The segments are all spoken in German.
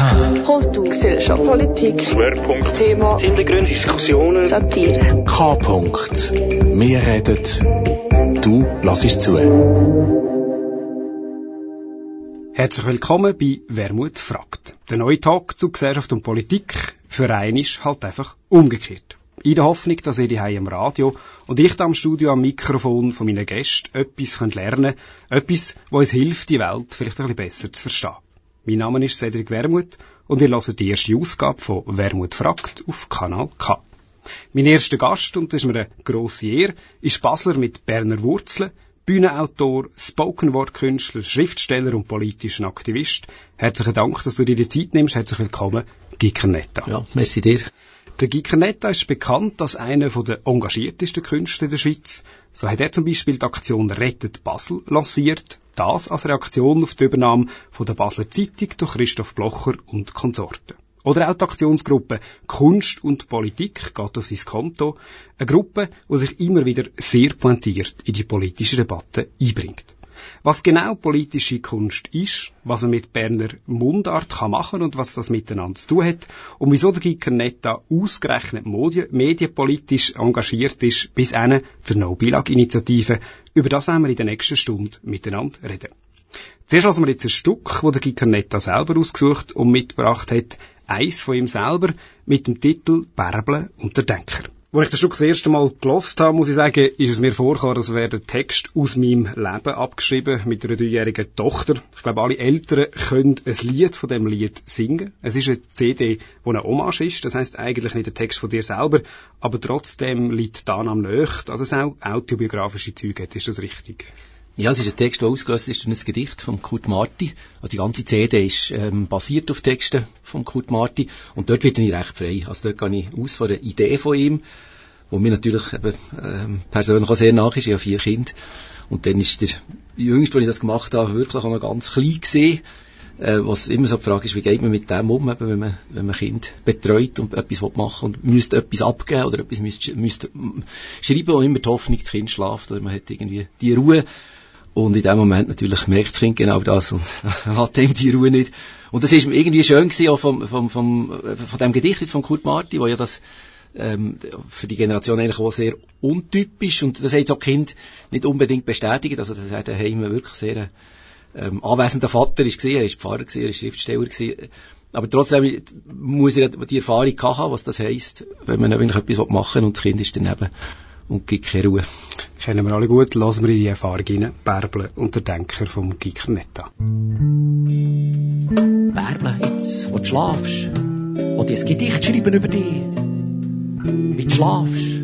K. Kultur, Gesellschaft, Politik, Schwerpunkt, Thema, Hintergrund, Diskussionen, Satire. K. -Punkt. Wir reden, du lass zu. Herzlich willkommen bei Wermut fragt. Der neue Tag zu Gesellschaft und Politik für einen ist halt einfach umgekehrt. In der Hoffnung, dass ihr die im Radio und ich da am Studio am Mikrofon von meinen Gästen etwas könnt lernen etwas, was uns hilft, die Welt vielleicht ein bisschen besser zu verstehen. Mein Name ist Cedric Wermut und ihr hört die erste Ausgabe von Wermut fragt auf Kanal K. Mein erster Gast, und das ist mir eine grosse Ehre, ist Basler mit Berner Wurzeln, Bühnenautor, Spoken-Word-Künstler, Schriftsteller und politischer Aktivist. Herzlichen Dank, dass du dir die Zeit nimmst. Herzlich willkommen, Gikernetta. Ja, merci dir. Der Gikernetta ist bekannt als einer der engagiertesten Künstler der Schweiz. So hat er zum Beispiel die Aktion Rettet Basel lanciert. Das als Reaktion auf die Übernahme von der Basler Zeitung durch Christoph Blocher und Konsorten. Oder auch die Aktionsgruppe Kunst und Politik geht auf sein Konto. Eine Gruppe, die sich immer wieder sehr pointiert in die politische Debatte einbringt. Was genau politische Kunst ist, was man mit Berner Mundart kann machen und was das miteinander zu tun hat und wieso der Giker Netta ausgerechnet medienpolitisch engagiert ist, bis eine zur No-Bilag-Initiative, über das werden wir in der nächsten Stunde miteinander reden. Zuerst lassen wir jetzt ein Stück, das der Giker Netta selber ausgesucht und mitgebracht hat, eins von ihm selber, mit dem Titel Bärbel und der Denker. Als ich das Stück das erste Mal gelost habe, muss ich sagen, ist es mir vorgekommen, als wäre der Text aus meinem Leben abgeschrieben mit einer dreijährigen Tochter. Ich glaube, alle Eltern können ein Lied von dem Lied singen. Es ist eine CD, die eine Hommage ist. Das heißt eigentlich nicht der Text von dir selber, aber trotzdem liegt da am Nöcht, also es auch autobiografische Züge hat. Ist das richtig? Ja, es ist ein Text, der ausgelöst ist durch ein Gedicht von Kurt Marti. Also die ganze CD ist ähm, basiert auf Texten von Kurt Marti und dort wird ich recht frei. Also dort gehe ich aus von der Idee von ihm, wo mir natürlich eben, ähm, persönlich auch sehr nach ist. Ich habe vier Kinder und dann ist der Jüngste, als ich das gemacht habe, wirklich auch noch ganz klein gesehen. Äh, was immer so die Frage ist, wie geht man mit dem um, eben, wenn man, wenn man Kind betreut und etwas machen und müsste etwas abgeben oder etwas müsste, müsste schreiben und immer die Hoffnung, das Kind schlaft oder man hat irgendwie die Ruhe und in dem Moment natürlich merkt das Kind genau das und hat ihm die Ruhe nicht. Und das ist irgendwie schön gewesen, auch vom, vom, vom, von dem Gedicht jetzt von Kurt Marti, wo ja das ähm, für die Generation eigentlich auch sehr untypisch und das hat jetzt auch Kind nicht unbedingt bestätigt. Also das hat daheim wirklich sehr ähm, anwesender Vater ist gesehen, er ist Pfarrer gewesen, er ist Schriftsteller gewesen. Aber trotzdem muss er die Erfahrung haben, was das heisst, wenn man eigentlich etwas machen will und das Kind ist daneben und gibt keine Ruhe. Kennen wir alle gut, lassen wir in die Erfahrung rein. Bärble und der Denker vom Gikernetta. Bärble, jetzt, wo du schlafst, wo du ein Gedicht schreiben über dich, wie du schlafst.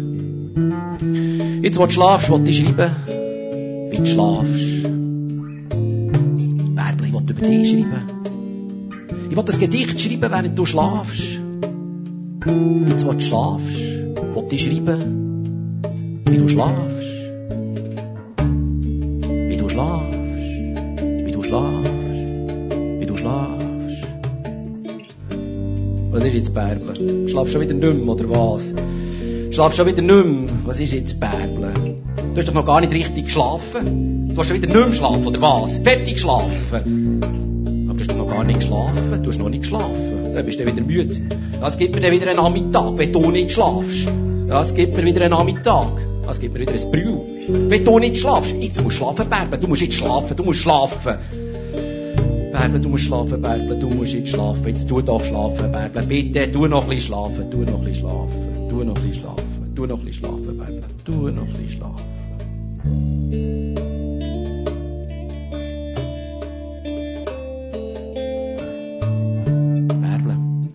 Jetzt, wo du schlafst, wo du schreiben, wie du schlafst. Bärble, ich will über dich schreiben. Ich will das Gedicht schreiben, während du schlafst. Jetzt, wo du schlafst, wo du schreiben, wie du schlafst. Wie du schlafst, wie du schlafst, wie du schlafst. Was ist jetzt Bärble? Schlafst schon wieder mehr, oder was? Schlafst schon wieder mehr? Was ist jetzt Bärble? Du hast doch noch gar nicht richtig geschlafen. Du hast schon wieder nicht mehr schlafen, oder was? Fertig geschlafen. Aber du hast doch noch gar nicht geschlafen. Du hast noch nicht geschlafen. Dann bist du wieder müde. Das gibt mir dann wieder einen Nachmittag, wenn du nicht schlafst. Das gibt mir wieder einen Nachmittag. Das gibt mir wieder ein Brühl. Wenn du nicht schlafst, jetzt musst du schlafen, Bärble. Du musst jetzt schlafen, du musst schlafen. Bärble, du musst schlafen, Bärble, du musst jetzt schlafen. Jetzt tu doch schlafen, Bärble. Bitte, tu noch ein schlafen, tu noch ein schlafen, tu noch ein schlafen, tu noch ein schlafen, Bärble. Tu noch ein bisschen schlafen.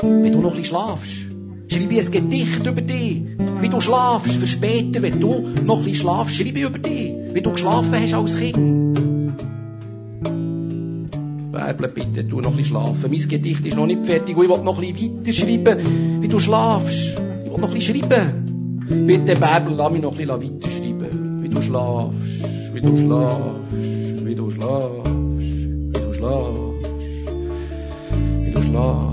Wenn du noch ein schlafst, schreibe ich ein Gedicht über dich. Wie du schlafst, für später, wenn du noch bisschen schlafst, schreibe über dich. Wie du geschlafen hast als Kind. Bärble, bitte, tu noch bisschen schlafen. Mein Gedicht ist noch nicht fertig und ich will noch bisschen weiter schreiben. Wie du schlafst. Ich will noch bisschen schreiben. Bitte, Bärbel, lass mich noch bisschen weiter schreiben. Wie du schlafst, wie du schlafst, wie du schlafst, wie du schlafst, wie du schlafst,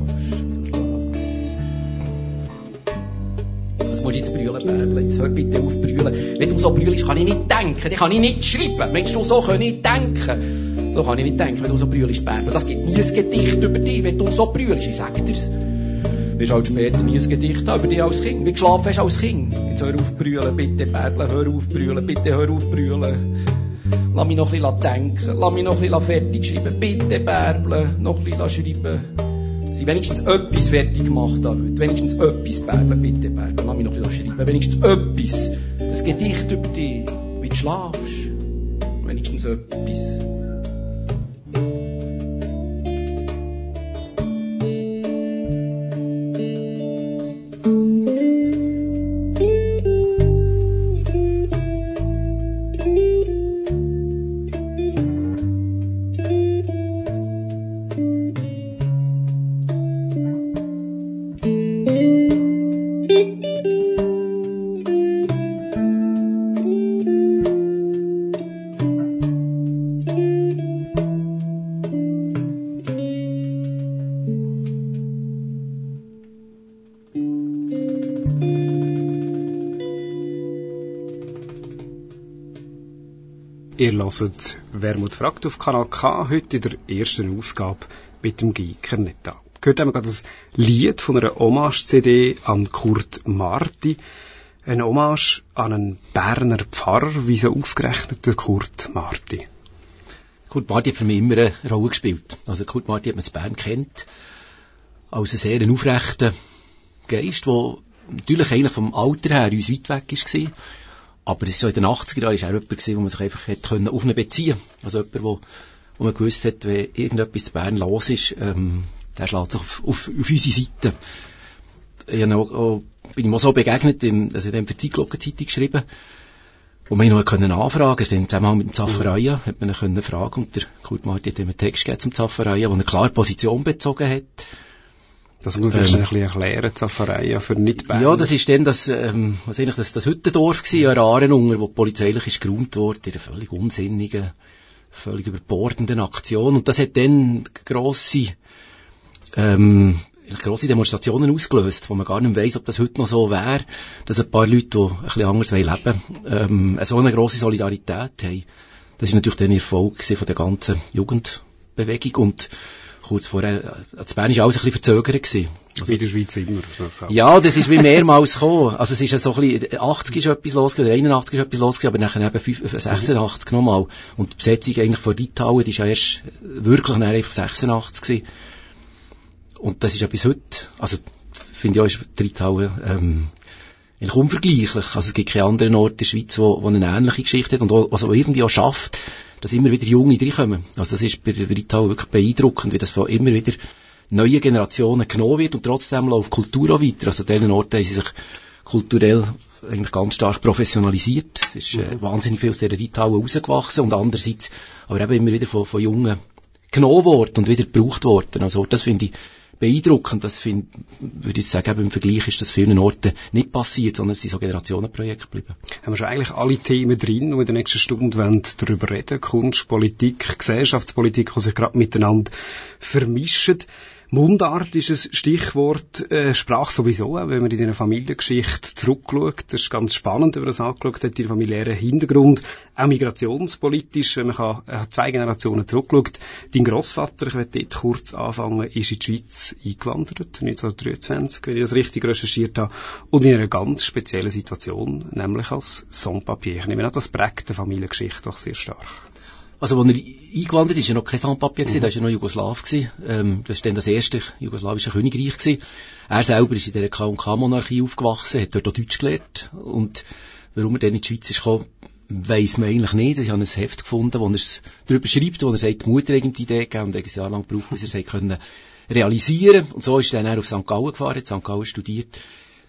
musst du jetzt brüllen, Bärbel. Jetzt hör bitte auf brüllen. Wenn du so brüllst, kann ich nicht denken. Dann kann ich nicht schreiben. Meinst du, so kann ich denken? So kann ich nicht denken, wenn du so brüllst, Bärbel. Das gibt nie ein Gedicht über dich, wenn du so brüllst, ich sag dir's. Wirst halt später nie ein Gedicht über dich als Kind, wie geschlafen hast als Kind. Jetzt hör auf brüllen, bitte, Bärbel, hör auf brüllen, bitte hör auf brüllen. Lass mich noch ein bisschen denken, lass mich noch ein bisschen fertig schreiben, bitte, Bärbel, noch ein bisschen schreiben. Sie wenigstens etwas fertig gemacht da heute. Wenigstens etwas, Bärbel, bitte, Bärbel, lass mich noch bisschen schreiben. Wenigstens etwas. Ein Gedicht über dich, wie du schlafst. Wenigstens etwas. Ihr hört «Wermut fragt» auf Kanal K, heute in der ersten Ausgabe mit dem Guy Kernetta. Gehört haben wir gerade das Lied von einer Hommage-CD an Kurt Marti. Eine Hommage an einen Berner Pfarrer, wieso ausgerechnet der Kurt Marti? Kurt Marti hat für mich immer eine Rolle gespielt. Also Kurt Marti hat man in Bern kennt, als einen sehr aufrechten Geist, der natürlich eigentlich vom Alter her uns weit weg war. Aber es ist so in den 80er Jahren ist auch jemand gewesen, wo man sich einfach hätte können auf ihn beziehen Also jemand, wo, wo man gewusst hat, wenn irgendetwas zu Bern los ist, ähm, der schlägt sich auf, auf, auf unsere Seite. Ich auch, auch, bin ihm auch so begegnet, im, also in dem für die Zeitung geschrieben, wo man ihn noch können anfragen konnte. Im Zusammenhang mit dem Zaffereia hat man ihn können fragen und der Kurt Martin hat ihm einen Text gegeben zum Zaffereia, wo er klar Position bezogen hat. Das muss man ähm, ein bisschen erklären, Zaffereia für nicht -Band. Ja, das ist dann das, ähm, was eigentlich das, das Hüttendorf gewesen, ein Arenunger, wo polizeilich ist geräumt wurde, in einer völlig unsinnigen, völlig überbordenden Aktion. Und das hat dann grosse, ähm, grosse Demonstrationen ausgelöst, wo man gar nicht weiss, ob das heute noch so wäre, dass ein paar Leute, die ein bisschen anders leben ähm, so eine grosse Solidarität haben. Das ist natürlich dann Erfolg von der ganzen Jugendbewegung und kurz vorher, äh, das Bern war alles ein bisschen verzögert. Gewesen. Also, wie in der Schweiz immer. Ja, das ist wie mehrmals gekommen. Also es ist ja so ein bisschen, 80 ist etwas losgegangen, 81 ist etwas losgegangen, aber nachher eben 5, 86 mhm. nochmal. Und die Besetzung eigentlich von Litauen, die ist ja erst wirklich nachher einfach 86 gewesen. Und das ist ja bis heute, also finde ich auch, ist Litauen, ähm, eigentlich unvergleichlich. Also es gibt keinen anderen Ort in der Schweiz, wo, wo eine ähnliche Geschichte hat und wo, also irgendwie auch schafft, dass immer wieder Junge reinkommen. Also das ist bei, Italien wirklich beeindruckend, wie das von immer wieder neue Generationen genommen wird und trotzdem läuft Kultur auch weiter. Also an diesen Orten haben sie sich kulturell eigentlich ganz stark professionalisiert. Es ist äh, wahnsinnig viel aus dieser Italien rausgewachsen und andererseits aber eben immer wieder von, von Jungen genommen worden und wieder gebraucht worden. Also das finde ich beeindruckend. Das find, würde ich sagen, im Vergleich ist das vielen Orten nicht passiert, sondern es sind so Generationenprojekte geblieben. Haben wir schon eigentlich alle Themen drin, die in der nächsten Stunde darüber reden Kunst, Politik, Gesellschaftspolitik, die sich gerade miteinander vermischen. Mundart ist ein Stichwort, äh, Sprache sowieso, wenn man in einer Familiengeschichte zurückschaut. Das ist ganz spannend, wenn man das angeschaut hat, den familiären Hintergrund. Auch migrationspolitisch, wenn man kann, äh, zwei Generationen zurückschaut. Dein Großvater, ich werde dort kurz anfangen, ist in die Schweiz eingewandert, 1923, wenn ich das richtig recherchiert habe, und in einer ganz speziellen Situation, nämlich als Songpapier. Ich nehme an, das prägt die Familiengeschichte doch sehr stark. Also, als er eingewandert ist, war ja noch kein Sandpapier, mhm. da war ja noch Jugoslaw. Ähm, das war dann das erste jugoslawische Königreich. Gewesen. Er selber ist in dieser K&K-Monarchie aufgewachsen, hat dort auch Deutsch gelernt. Und warum er dann in die Schweiz ist gekommen, weiss man eigentlich nicht. Ich habe ein Heft gefunden, wo er es darüber schreibt, wo er sagt, die Mutter hat die Idee gegeben und ein Jahr lang gebraucht, bis er es können realisieren Und so ist er dann auf St. Gallen gefahren, hat St. Gallen studiert,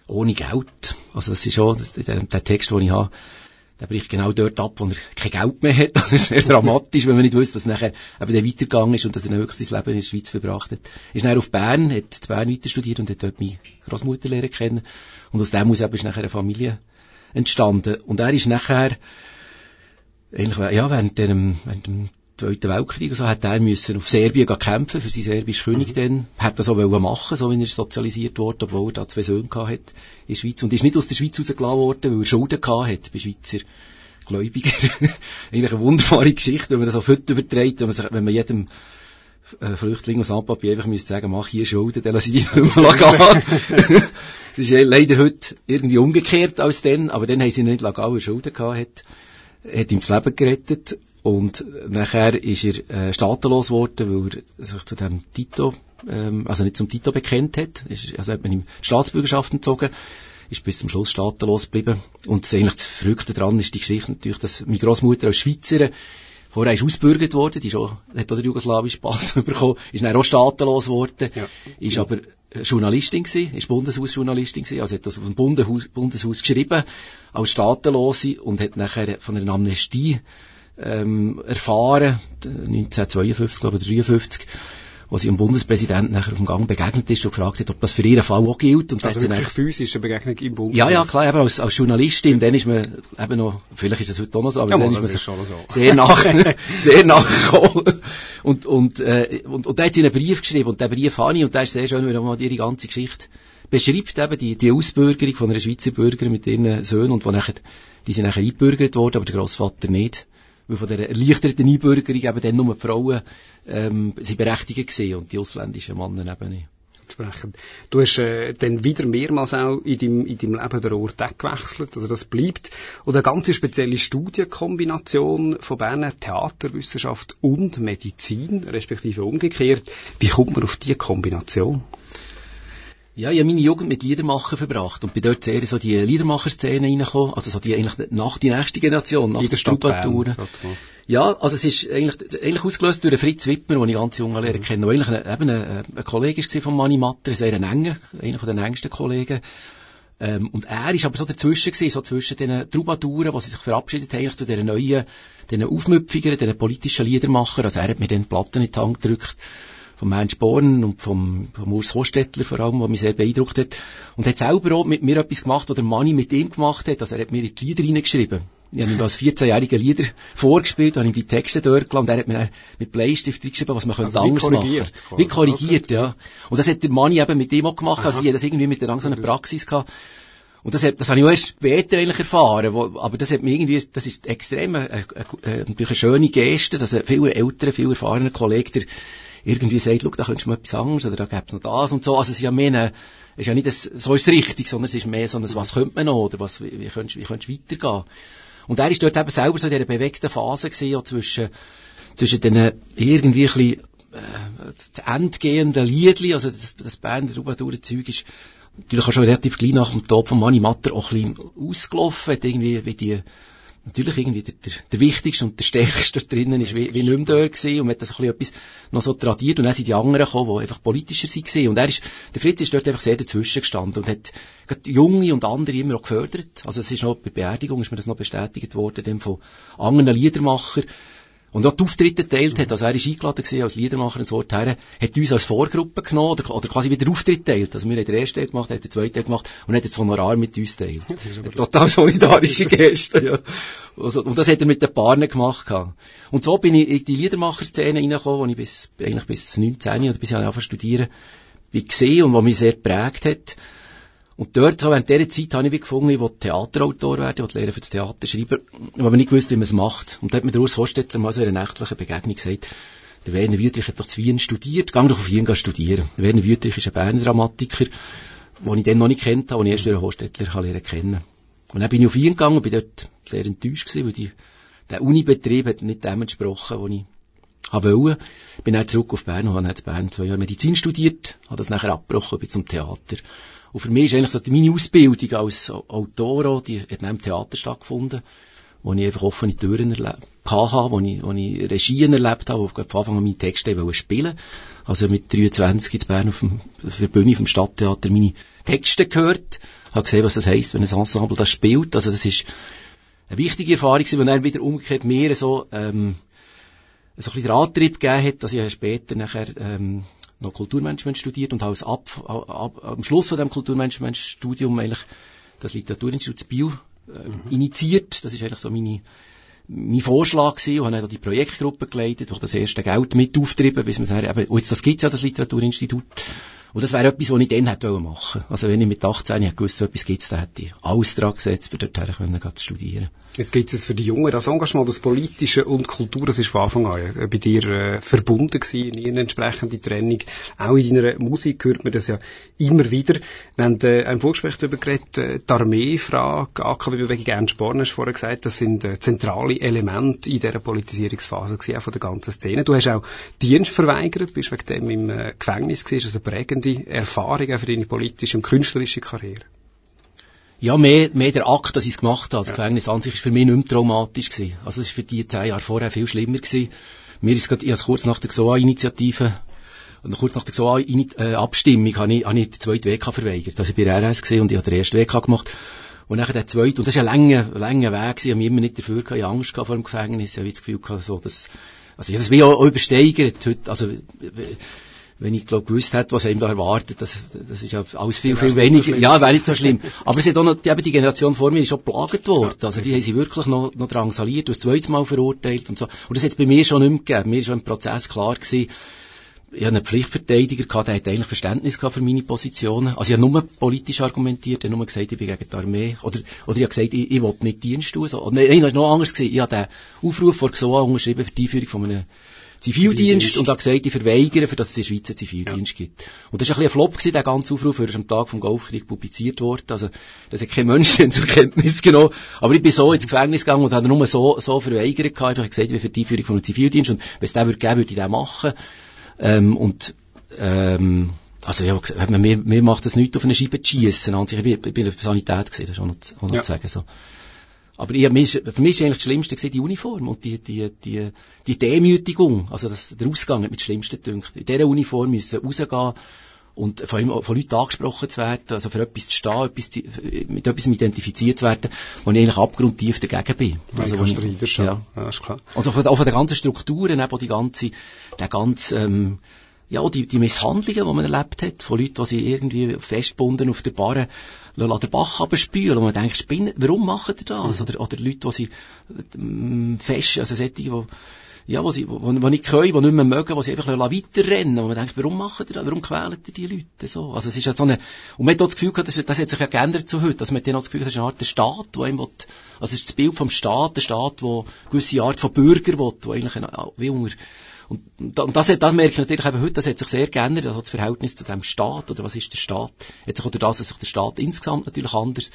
ohne Geld. Also das ist schon der, der Text, den ich habe der bricht genau dort ab, wo er kein Geld mehr hat. Das ist sehr dramatisch, wenn man nicht wusste, dass nachher eben der weitergegangen ist und dass er dann wirklich sein Leben in der Schweiz verbracht hat. Ist dann auf Bern, hat in Bern weiter studiert und hat dort meine Großmutter lernen kennen. Und aus dem aus ist nachher eine Familie entstanden. Und er ist nachher, eigentlich, ja, während dem, während dem Zweiten Weltkrieg, so hat er müssen auf Serbien kämpfen, für sein serbisches König mhm. dann, hat das auch machen so wie er sozialisiert wurde, obwohl er da zwei Söhne hatte in der Schweiz. Und ist nicht aus der Schweiz rausgelassen worden, weil er Schulden hatte bei Schweizer Gläubiger. Eigentlich eine wunderbare Geschichte, wenn man das auf heute überträgt, wenn man, sich, wenn man jedem äh, Flüchtling aus Sandpapier einfach müsste sagen, mach hier Schulden, dann lasse ich dich nicht mehr gehen. das ist leider heute irgendwie umgekehrt als dann, aber dann haben sie nicht lange Schulden gehabt, hat, hat ihm das Leben gerettet und nachher ist er äh, staatenlos geworden, weil er sich zu dem Tito, ähm, also nicht zum Tito bekennt hat, ist, also hat man ihm Staatsbürgerschaft entzogen, ist bis zum Schluss staatenlos geblieben. Und das, eigentlich das Verrückte daran ist die Geschichte natürlich, dass meine Großmutter als Schweizerin Vorher ist ausbürgert worden, die ist auch, hat auch den jugoslawischen Pass bekommen, ist dann auch staatenlos geworden, ja. ist aber Journalistin gewesen, ist Bundeshausjournalistin gewesen, also hat das auf dem Bundeshaus, Bundeshaus geschrieben, als Staatenlose und hat nachher von einer Amnestie ähm, erfahren, 1952, glaube ich, 1953, wo sie dem Bundespräsidenten nachher auf dem Gang begegnet ist und gefragt hat, ob das für ihren Fall auch gilt. Und also wirklich physische Begegnung im Bundeshaus? Ja, ja, klar, eben als, als Journalistin, dann ist man eben noch, vielleicht ist das heute auch noch so, aber ja, dann ist man ist so. sehr nach, sehr nachgekommen. Und, und, äh, und, und da hat sie einen Brief geschrieben und der Brief habe ich und der ist sehr schön, weil er mal ihre ganze Geschichte beschreibt eben die, die Ausbürgerung von einer Schweizer Bürgerin mit ihren Söhnen und wo nachher, die sind nachher eingebürgert worden, aber der Grossvater nicht weil von der erleichterten Einbürgerung eben dann nur die Frauen ähm, sie berechtigt gesehen und die ausländischen Männer eben nicht. Entsprechend. Du hast äh, dann wieder mehrmals auch in deinem, in deinem Leben den Ort gewechselt, also das bleibt. Und eine ganz spezielle Studienkombination von Berner Theaterwissenschaft und Medizin, respektive umgekehrt. Wie kommt man auf diese Kombination? Ja, ich habe meine Jugend mit Liedermachen verbracht und bin dort sehr so die Liedermacher-Szene reingekommen, also so die eigentlich nach die nächste Generation, nach der der. Bern, Ja, also es ist eigentlich, eigentlich ausgelöst durch Fritz Wittmer, den ich ganz jung lernen kenne, der eigentlich ein, eben ein, ein Kollege war von Manni Matter, ein sehr enger, einer von den engsten Kollegen. Ähm, und er ist aber so dazwischen gewesen, so zwischen den Troubaduren, die sich verabschiedet haben, eigentlich zu diesen neuen, diesen Aufmüpfigern, diesen politischen Liedermachern. Also er hat mir dann Platten in die Hand gedrückt vom Heinz Born und vom, vom Urs Hostetler vor allem, was mich sehr beeindruckt hat. Und hat selber auch mit mir etwas gemacht, oder Manni mit ihm gemacht hat. Also er hat mir in die Lieder reingeschrieben. Ich habe ihm als 14-jähriger Lieder vorgespielt, habe ihm die Texte durchgelassen und er hat mir mit Bleistift geschrieben, was man könnte Also wie anders korrigiert, machen. Wie korrigiert, ja. Und das hat der Manni eben mit ihm auch gemacht, also Aha. die hat das irgendwie mit der langsamen Praxis gehabt. Und das, hat, das habe ich auch erst später eigentlich erfahren, wo, aber das hat mir irgendwie, das ist extrem, eine, eine, eine, natürlich eine schöne Geste, dass ein viel älterer, viel erfahrener Kollege dir irgendwie sagt, schau, da könntest du mal etwas anderes, oder da gäb's noch das und so. Also es ist ja mehr eine, ist ja nicht das, so ist es richtig, sondern es ist mehr so ein, was könnte man noch, oder was, wie, wie könntest, wie könntest du weitergehen? Und er ist dort eben selber so in dieser bewegten Phase gewesen, ja, zwischen, zwischen den irgendwie ein bisschen, äh, zu Ende gehenden Liedli, also das, das Berner Troubadour-Zeug ist natürlich auch schon relativ gleich nach dem Tod von Manni Matter auch ein bisschen ausgelaufen, hat irgendwie wie die, natürlich irgendwie der, der, der wichtigste und der stärkste dort drinnen ist wie, wie nicht mehr da gewesen und man hat das ein bisschen etwas noch so tradiert und dann sind die anderen gekommen, die einfach politischer waren. Und er ist, der Fritz ist dort einfach sehr dazwischen gestanden und hat Junge und andere immer auch gefördert, also es ist noch bei Beerdigung ist mir das noch bestätigt worden, dem von anderen Liedermachern und auch die Auftritte geteilt hat, also er ist eingeladen gewesen als Liedermacher ins Wort her, hat uns als Vorgruppe genommen oder, oder quasi wieder Auftritt geteilt. Also wir haben den ersten Teil gemacht, er hat den zweiten Teil gemacht und hat das Honorar mit uns geteilt. Total solidarische Geste, ja. Also, und das hat er mit den Paaren gemacht. gehabt. Und so bin ich in die Liedermacher-Szene reingekommen, wo ich bis, eigentlich bis 19 oder bis ich angefangen studieren, bin gesehen und was mich sehr geprägt hat. Und dort, so während dieser Zeit, habe ich wie gefunden, ich Theaterautor werden, ich will lernen für das Theater schreiben, aber nicht gewusst, wie man es macht. Und da hat mir der Urs Hostetler mal so in einer nächtlichen Begegnung gesagt, der Werner Wüttrich hat doch zu Wien studiert, geh doch auf Wien studieren. Der Werner Wüttrich ist ein Berner Dramatiker, den ich dann noch nicht kennt habe, den ich erst durch den lernen kennen. Und dann bin ich auf Wien gegangen und bin dort sehr enttäuscht gewesen, weil die, der Unibetrieb hat nicht dem entsprochen, was ich habe wollen. Bin dann zurück auf Bern und habe in Bern zwei Jahre Medizin studiert, habe das nachher abgebrochen, bin zum Theater. Und für mich ist eigentlich so meine Ausbildung als Autor, die hat neben dem Theater stattgefunden, wo ich einfach offene Türen erlebt habe, wo ich, wo ich Regien erlebt habe, wo ich von Anfang an meine Texte wollte spielen. Also mit 23 in Bern auf, dem, auf der Bühne vom Stadttheater meine Texte gehört, habe gesehen, was das heisst, wenn ein Ensemble das spielt. Also das ist eine wichtige Erfahrung, gewesen, die dann wieder umgekehrt mehr so, ähm, so ein bisschen den Antrieb gegeben hat, dass ich später nachher ähm, noch Kulturmanagement studiert und habe als ab, ab, am Schluss von dem Kulturmanagement-Studium eigentlich das Literaturinstitut Bio äh, initiiert. Das ist eigentlich so meine mein Vorschlag gewesen und habe dann die Projektgruppe geleitet, durch das erste Geld mit auftrieben, bis man sagen, eben, jetzt, das gibt's ja, das Literaturinstitut. Und das wäre etwas, was ich dann hätte machen Also wenn ich mit 18 hätte gewusst, so etwas gibt's, dann hätte ich alles dran gesetzt, für dorthin können, zu studieren. Jetzt gibt es für die Jungen das Engagement, das Politische und Kultur, das ist von Anfang an bei dir äh, verbunden gewesen, in ihrer entsprechenden Trennung. Auch in deiner Musik hört man das ja immer wieder. Wir haben äh, ein Vorgespräch darüber geredet, äh, die Armeefrage, AKW-Bewegung Ernst Born hast vorher gesagt, das sind äh, zentrale Elemente in dieser Politisierungsphase gewesen, auch von der ganzen Szene. Du hast auch Dienst verweigert, bist wegen dem im äh, Gefängnis gewesen, ist eine prägende Erfahrung auch für deine politische und künstlerische Karriere. Ja, mehr, mehr der Akt, dass ich es gemacht habe. Das ja. Gefängnis an sich ist für mich nicht mehr traumatisch gewesen. Also es ist für die zehn Jahre vorher viel schlimmer gewesen. Mir ist gerade, ich habe kurz nach der XOA-Initiative und kurz nach der XOA-Abstimmung habe ich, habe ich die zweite WK verweigert. Also ich bin RS gesehen und ich habe den ersten WK gemacht. Und nachher der zweite, und das ist ein langer, langer Weg gewesen, ich habe mich immer nicht dafür gehabt, ich habe Angst vor dem Gefängnis, ich habe das Gefühl gehabt, so, dass, also ich habe das wie auch übersteigert heute, also, wenn ich glaub, gewusst hätte, was einem da erwartet, das, das ist ja alles viel, viel weniger. Ja, wäre nicht so schlimm. Aber es hat auch noch, die, eben die Generation vor mir ist schon plagt worden. Also die haben sie wirklich noch, noch drangsaliert, das zweite Mal verurteilt und so. Und das hat es bei mir schon nicht mehr gegeben. Mir ist schon im Prozess klar gewesen, ich hatte einen Pflichtverteidiger gehabt, der hat eigentlich Verständnis gehabt für meine Positionen. Also ich habe nur politisch argumentiert, ich habe nur gesagt, ich bin gegen die Armee. Oder, oder ich habe gesagt, ich, ich will nicht Dienst tun. So. Nein, das war noch anders gewesen. Ich habe den Aufruf vor GSOA unterschrieben für die Einführung von einem Zivildienst und hat gesagt, ich verweigere, für dass es in der Schweiz einen Zivildienst ja. gibt. Und das war ein bisschen ein Flop gewesen, der ganze Aufruf, er ist am Tag vom Golfkrieg publiziert worden, also das hat kein Mensch zur Kenntnis genommen. Aber ich bin so ins Gefängnis gegangen und habe nur so, so verweigert gehabt, einfach gesagt, wie für die Einführung von einem Zivildienst und wenn es den würde geben, würde ich den machen. Ähm, und, ähm, also ja, mir, mir macht das nichts auf eine Scheibe zu schiessen. Ich bin, ich bin in der Sanität gewesen, das ist auch noch, auch noch ja. zu sagen, so. Aber ich, für mich ist eigentlich das Schlimmste gewesen, die Uniform und die, die, die, die Demütigung. Also das, der Ausgang hat mir das Schlimmste gedacht. In dieser Uniform müssen rausgehen und vor allem von Leuten angesprochen zu werden, also für etwas zu stehen, etwas zu, mit etwas identifiziert zu werden, wo ich eigentlich abgrundtief dagegen bin. Also, wo ich, ja. ja, ist klar. Und auch von, auch von den ganzen Strukturen, eben die ganze, der ganze, ähm, ja, die, die Misshandlungen, die man erlebt hat, von Leuten, die sich irgendwie festbunden auf der Barre den Bach abspülen und man denkt, Spinnen, warum machen die das? Mhm. Oder, oder Leute, die sie ähm, fest, also solche, die, ja, wo sie, wo, wo nicht können, die nicht mehr mögen, die sie einfach weiterrennen. Und man denkt, warum machen die das? Warum quälen die die Leute so? Also es ist ja so eine, und man hat auch das Gefühl gehabt, das, das hat sich ja geändert zu heute, also man dann auch das Gefühl, das ist eine Art der Staat, wo einem will, also es ist das Bild vom Staat, der Staat, wo gewisse Art von Bürger will, wo eigentlich eine, wie unter, und, und das, das merke ich natürlich eben heute, das hat sich sehr geändert, also das Verhältnis zu dem Staat, oder was ist der Staat, hat sich oder das, dass sich der Staat insgesamt natürlich anders,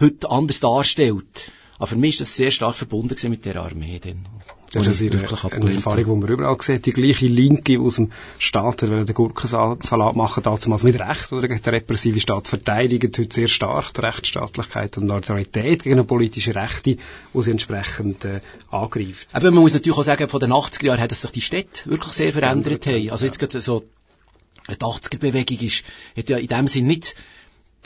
heute anders darstellt. Aber für mich ist das sehr stark verbunden mit der Armee. Dann. Das ist eine, eine Erfahrung, die man überall sieht. Die gleiche Linke aus dem Staat, der den Gurkensalat machen, damals mit Recht, oder der repressive Staat verteidigt heute sehr stark die Rechtsstaatlichkeit und Neutralität gegen politische Rechte, die sie entsprechend äh, angreift. Aber man muss natürlich auch sagen, von den 80er Jahren hat sich die Städte wirklich sehr verändert. Ja, Also jetzt gerade so, die 80er-Bewegung ist, hat ja in dem Sinn nicht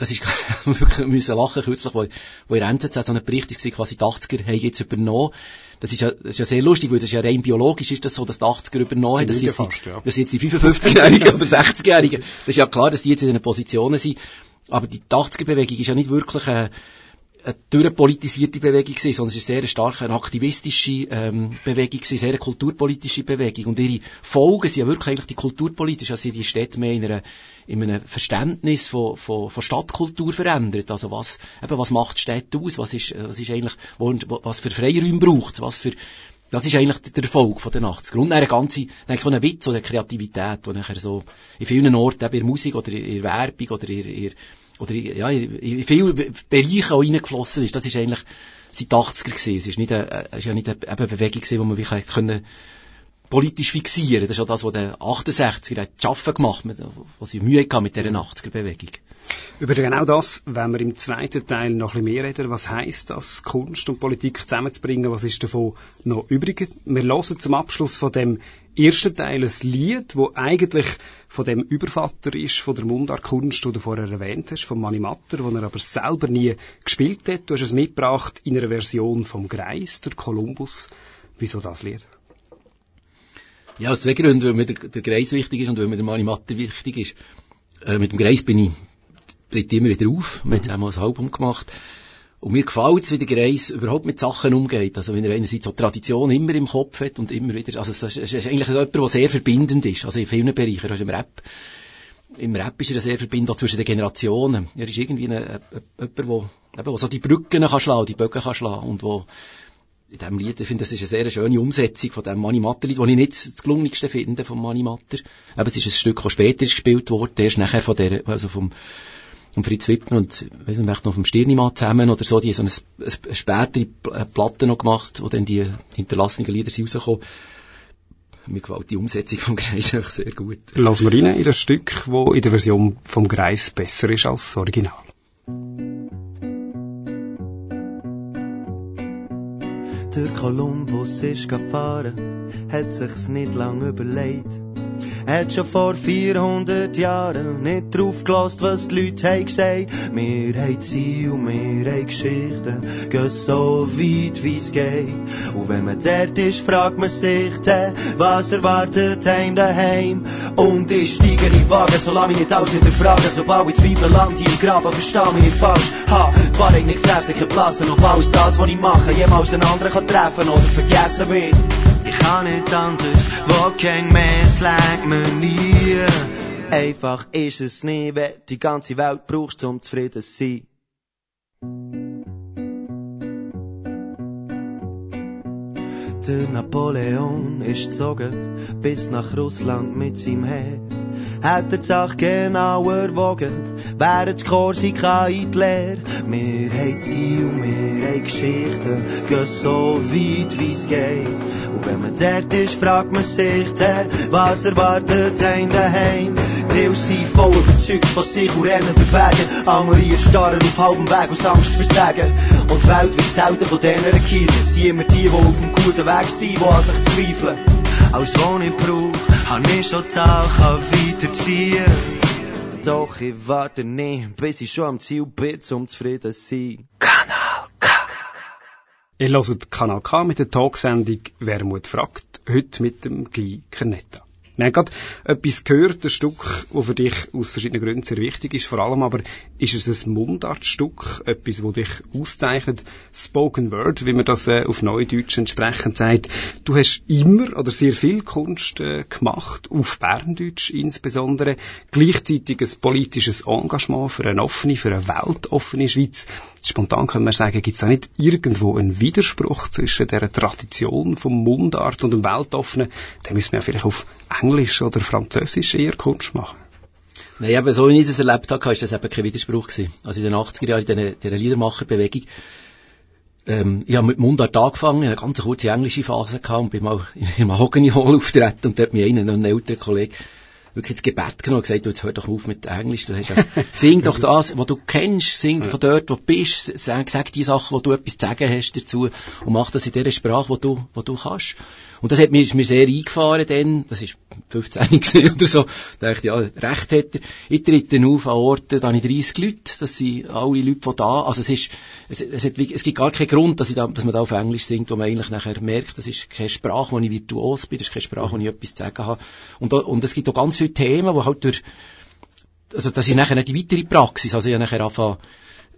das ist wirklich müssen lachen kürzlich, wo, wo in NZZ so ein Bericht war, quasi die 80er haben jetzt übernommen. Das ist ja, das ist ja sehr lustig, weil das ist ja rein biologisch ist das so, dass die 80er übernommen haben. Das, sind fast, ja. das sind jetzt die 55-Jährigen oder 60-Jährigen. Das ist ja klar, dass die jetzt in den Positionen sind. Aber die 80er-Bewegung ist ja nicht wirklich, äh, eine durchpolitisierte Bewegung gewesen, sondern es ist sehr eine starke eine aktivistische ähm, Bewegung gewesen, sehr eine kulturpolitische Bewegung. Und ihre Folgen sind ja wirklich eigentlich die kulturpolitische, also die Städte mehr in, einer, in einem Verständnis von, von, von Stadtkultur verändert, also was, eben, was macht Städte aus, was ist, was ist eigentlich, wo, was für Freiräume braucht was für das ist eigentlich der Erfolg von den 80er. Und eine ganze, denke ich, auch ein Witz oder Kreativität, die nachher so in vielen Orten, eben in der Musik oder in der Werbung oder in, in, oder ja, in viele Bereiche auch reingeflossen ist. Das ist eigentlich seit 80er gewesen. Es ist nicht eine, es ist ja nicht eine, Bewegung gewesen, wo man wirklich können politisch fixieren. Das ist auch das, was der 68er hat arbeiten gemacht, hat, was sie Mühe hatte mit dieser 80er-Bewegung. Über genau das wenn wir im zweiten Teil noch ein bisschen mehr reden. Was heisst das, Kunst und Politik zusammenzubringen? Was ist davon noch übrig? Wir hören zum Abschluss von dem ersten Teil ein Lied, wo eigentlich von dem Übervater ist, von der Mundartkunst, die du vorher erwähnt hast, von Mani Matter, wo er aber selber nie gespielt hat. Du hast es mitgebracht in einer Version vom Greis, der Kolumbus. Wieso das Lied? Ja, aus zwei Gründen, weil mir der, der Greis wichtig ist und weil mir der Mani Matter wichtig ist. Äh, mit dem Greis bin ich tritt immer wieder auf. Wir haben einmal ein Album gemacht. Und mir gefällt es, wie der Greis überhaupt mit Sachen umgeht. Also, wenn er einerseits so Tradition immer im Kopf hat und immer wieder, also, das ist, ist eigentlich jemand, der sehr verbindend ist. Also, in vielen Bereichen, also im Rap. im Rap ist er sehr verbindend zwischen den Generationen. Er ist irgendwie eine, jemand, der, eben, so die Brücken kann schlagen, die Böcke kann schlagen und wo in diesem Lied, ich finde, das ist eine sehr schöne Umsetzung von dem Mani Matter Lied, das ich nicht das gelungenste finde vom Mani Matter. Aber es ist ein Stück, das später ist gespielt worden, erst nachher von der, also vom, vom Fritz Wittmer und, weiß nicht, noch vom Stirnimann zusammen oder so, die haben so eine, eine spätere Platte noch gemacht, wo dann die hinterlassenen Lieder sind rausgekommen. Mir gefällt die Umsetzung vom Kreis auch sehr gut. Lassen wir rein in das Stück, wo in der Version vom Kreis besser ist als das Original. Der Kolumbus ist gefahren, hat sich's nicht lang überlegt. Hat schon vor 400 Jahren nicht drauf gelost, was die Leute haben gesagt. Wir haben Ziel, wir haben Geschichten, gehen so weit wie's geht. Und wenn man dort ist, fragt man sich dann, was erwartet einem daheim. Und ich steige in die Wagen, solange mich nicht alles hinterfragen. Sobald ich Zweifel land hier im Graben, versteh mich nicht falsch. Ha, die Wahrheit nicht fressen, geblasen, ob alles das, was ich mache, jemals einen anderen kann treffen oder vergessen wird. Ich kann nicht anders, wo kein Mensch längt mir nie. Einfach ist es nie, wenn die ganze Welt brauchst, um zufrieden zu sein. Der Napoleon ist gezogen bis nach Russland mit seinem Heer. Hat er die Sache genau erwogen, während das Korsika in die Lehre. Wir haben Ziel, wir haben Geschichten, gehen so weit wie's geht. Und wenn man dort ist, fragt man sich was erwartet einen daheim. Die sind voll überzeugt von sich und rennen den Wegen. Andere starren auf halbem Weg aus Angst versagen. Und die Welt wird selten von denen regiert. Sie immer die, die auf dem guten Weg sind, die an sich zweifeln. Als wo ich brauch, hab ich schon Tag weiterziehen. Doch ich warte nicht, bis ich schon am Ziel bin, um zufrieden zu sein. Kanal K. Ihr hört Kanal K mit der Talksendung Wermut fragt, heute mit dem Guy Kernetta. Wir haben gerade etwas gehört, ein Stück, das für dich aus verschiedenen Gründen sehr wichtig ist. Vor allem aber ist es ein Mundartstück, etwas, das dich auszeichnet. Spoken Word, wie man das äh, auf Neudeutsch entsprechend sagt. Du hast immer oder sehr viel Kunst äh, gemacht, auf Berndeutsch insbesondere. Gleichzeitig ein politisches Engagement für eine offene, für eine weltoffene Schweiz. Spontan können wir sagen, gibt es auch nicht irgendwo einen Widerspruch zwischen der Tradition vom Mundart und dem Weltoffenen? Da müssen wir ja vielleicht auf Englisch oder Französisch eher Kunst machen? Nein, aber so wie ich das erlebt habe, war das eben kein Widerspruch gewesen. Also in den 80er Jahren, in dieser Liedermacherbewegung, ähm, ich habe mit Mundart angefangen, eine ganz kurze englische Phase gehabt und bin mal im Mahogany Hall auftreten und dort mir einen, ein älterer Kollege, wirklich ins Gebet genommen und gesagt, du, jetzt hör doch auf mit Englisch, du hast ja, sing doch das, was du kennst, sing von dort, wo du bist, sag, sag die Sachen, wo du etwas zu sagen hast dazu und mach das in der Sprache, wo du, wo du kannst. Und das hat mir, ist mir sehr eingefahren dann, das ist 15 gewesen oder so, da dachte ich, ja, recht hat er. Ich trete auf an Orten, da habe ich 30 Leute, das sind alle Leute von da, also es ist, es, es, hat, es gibt gar keinen Grund, dass, ich da, dass man da auf Englisch singt, wo man eigentlich nachher merkt, das ist keine Sprache, wo ich virtuos bin, das ist keine Sprache, wo ich etwas zu sagen habe. Und, da, und es gibt auch ganz viele Themen, die halt durch, also das ist nachher nicht die weitere Praxis, also ich habe nachher angefangen,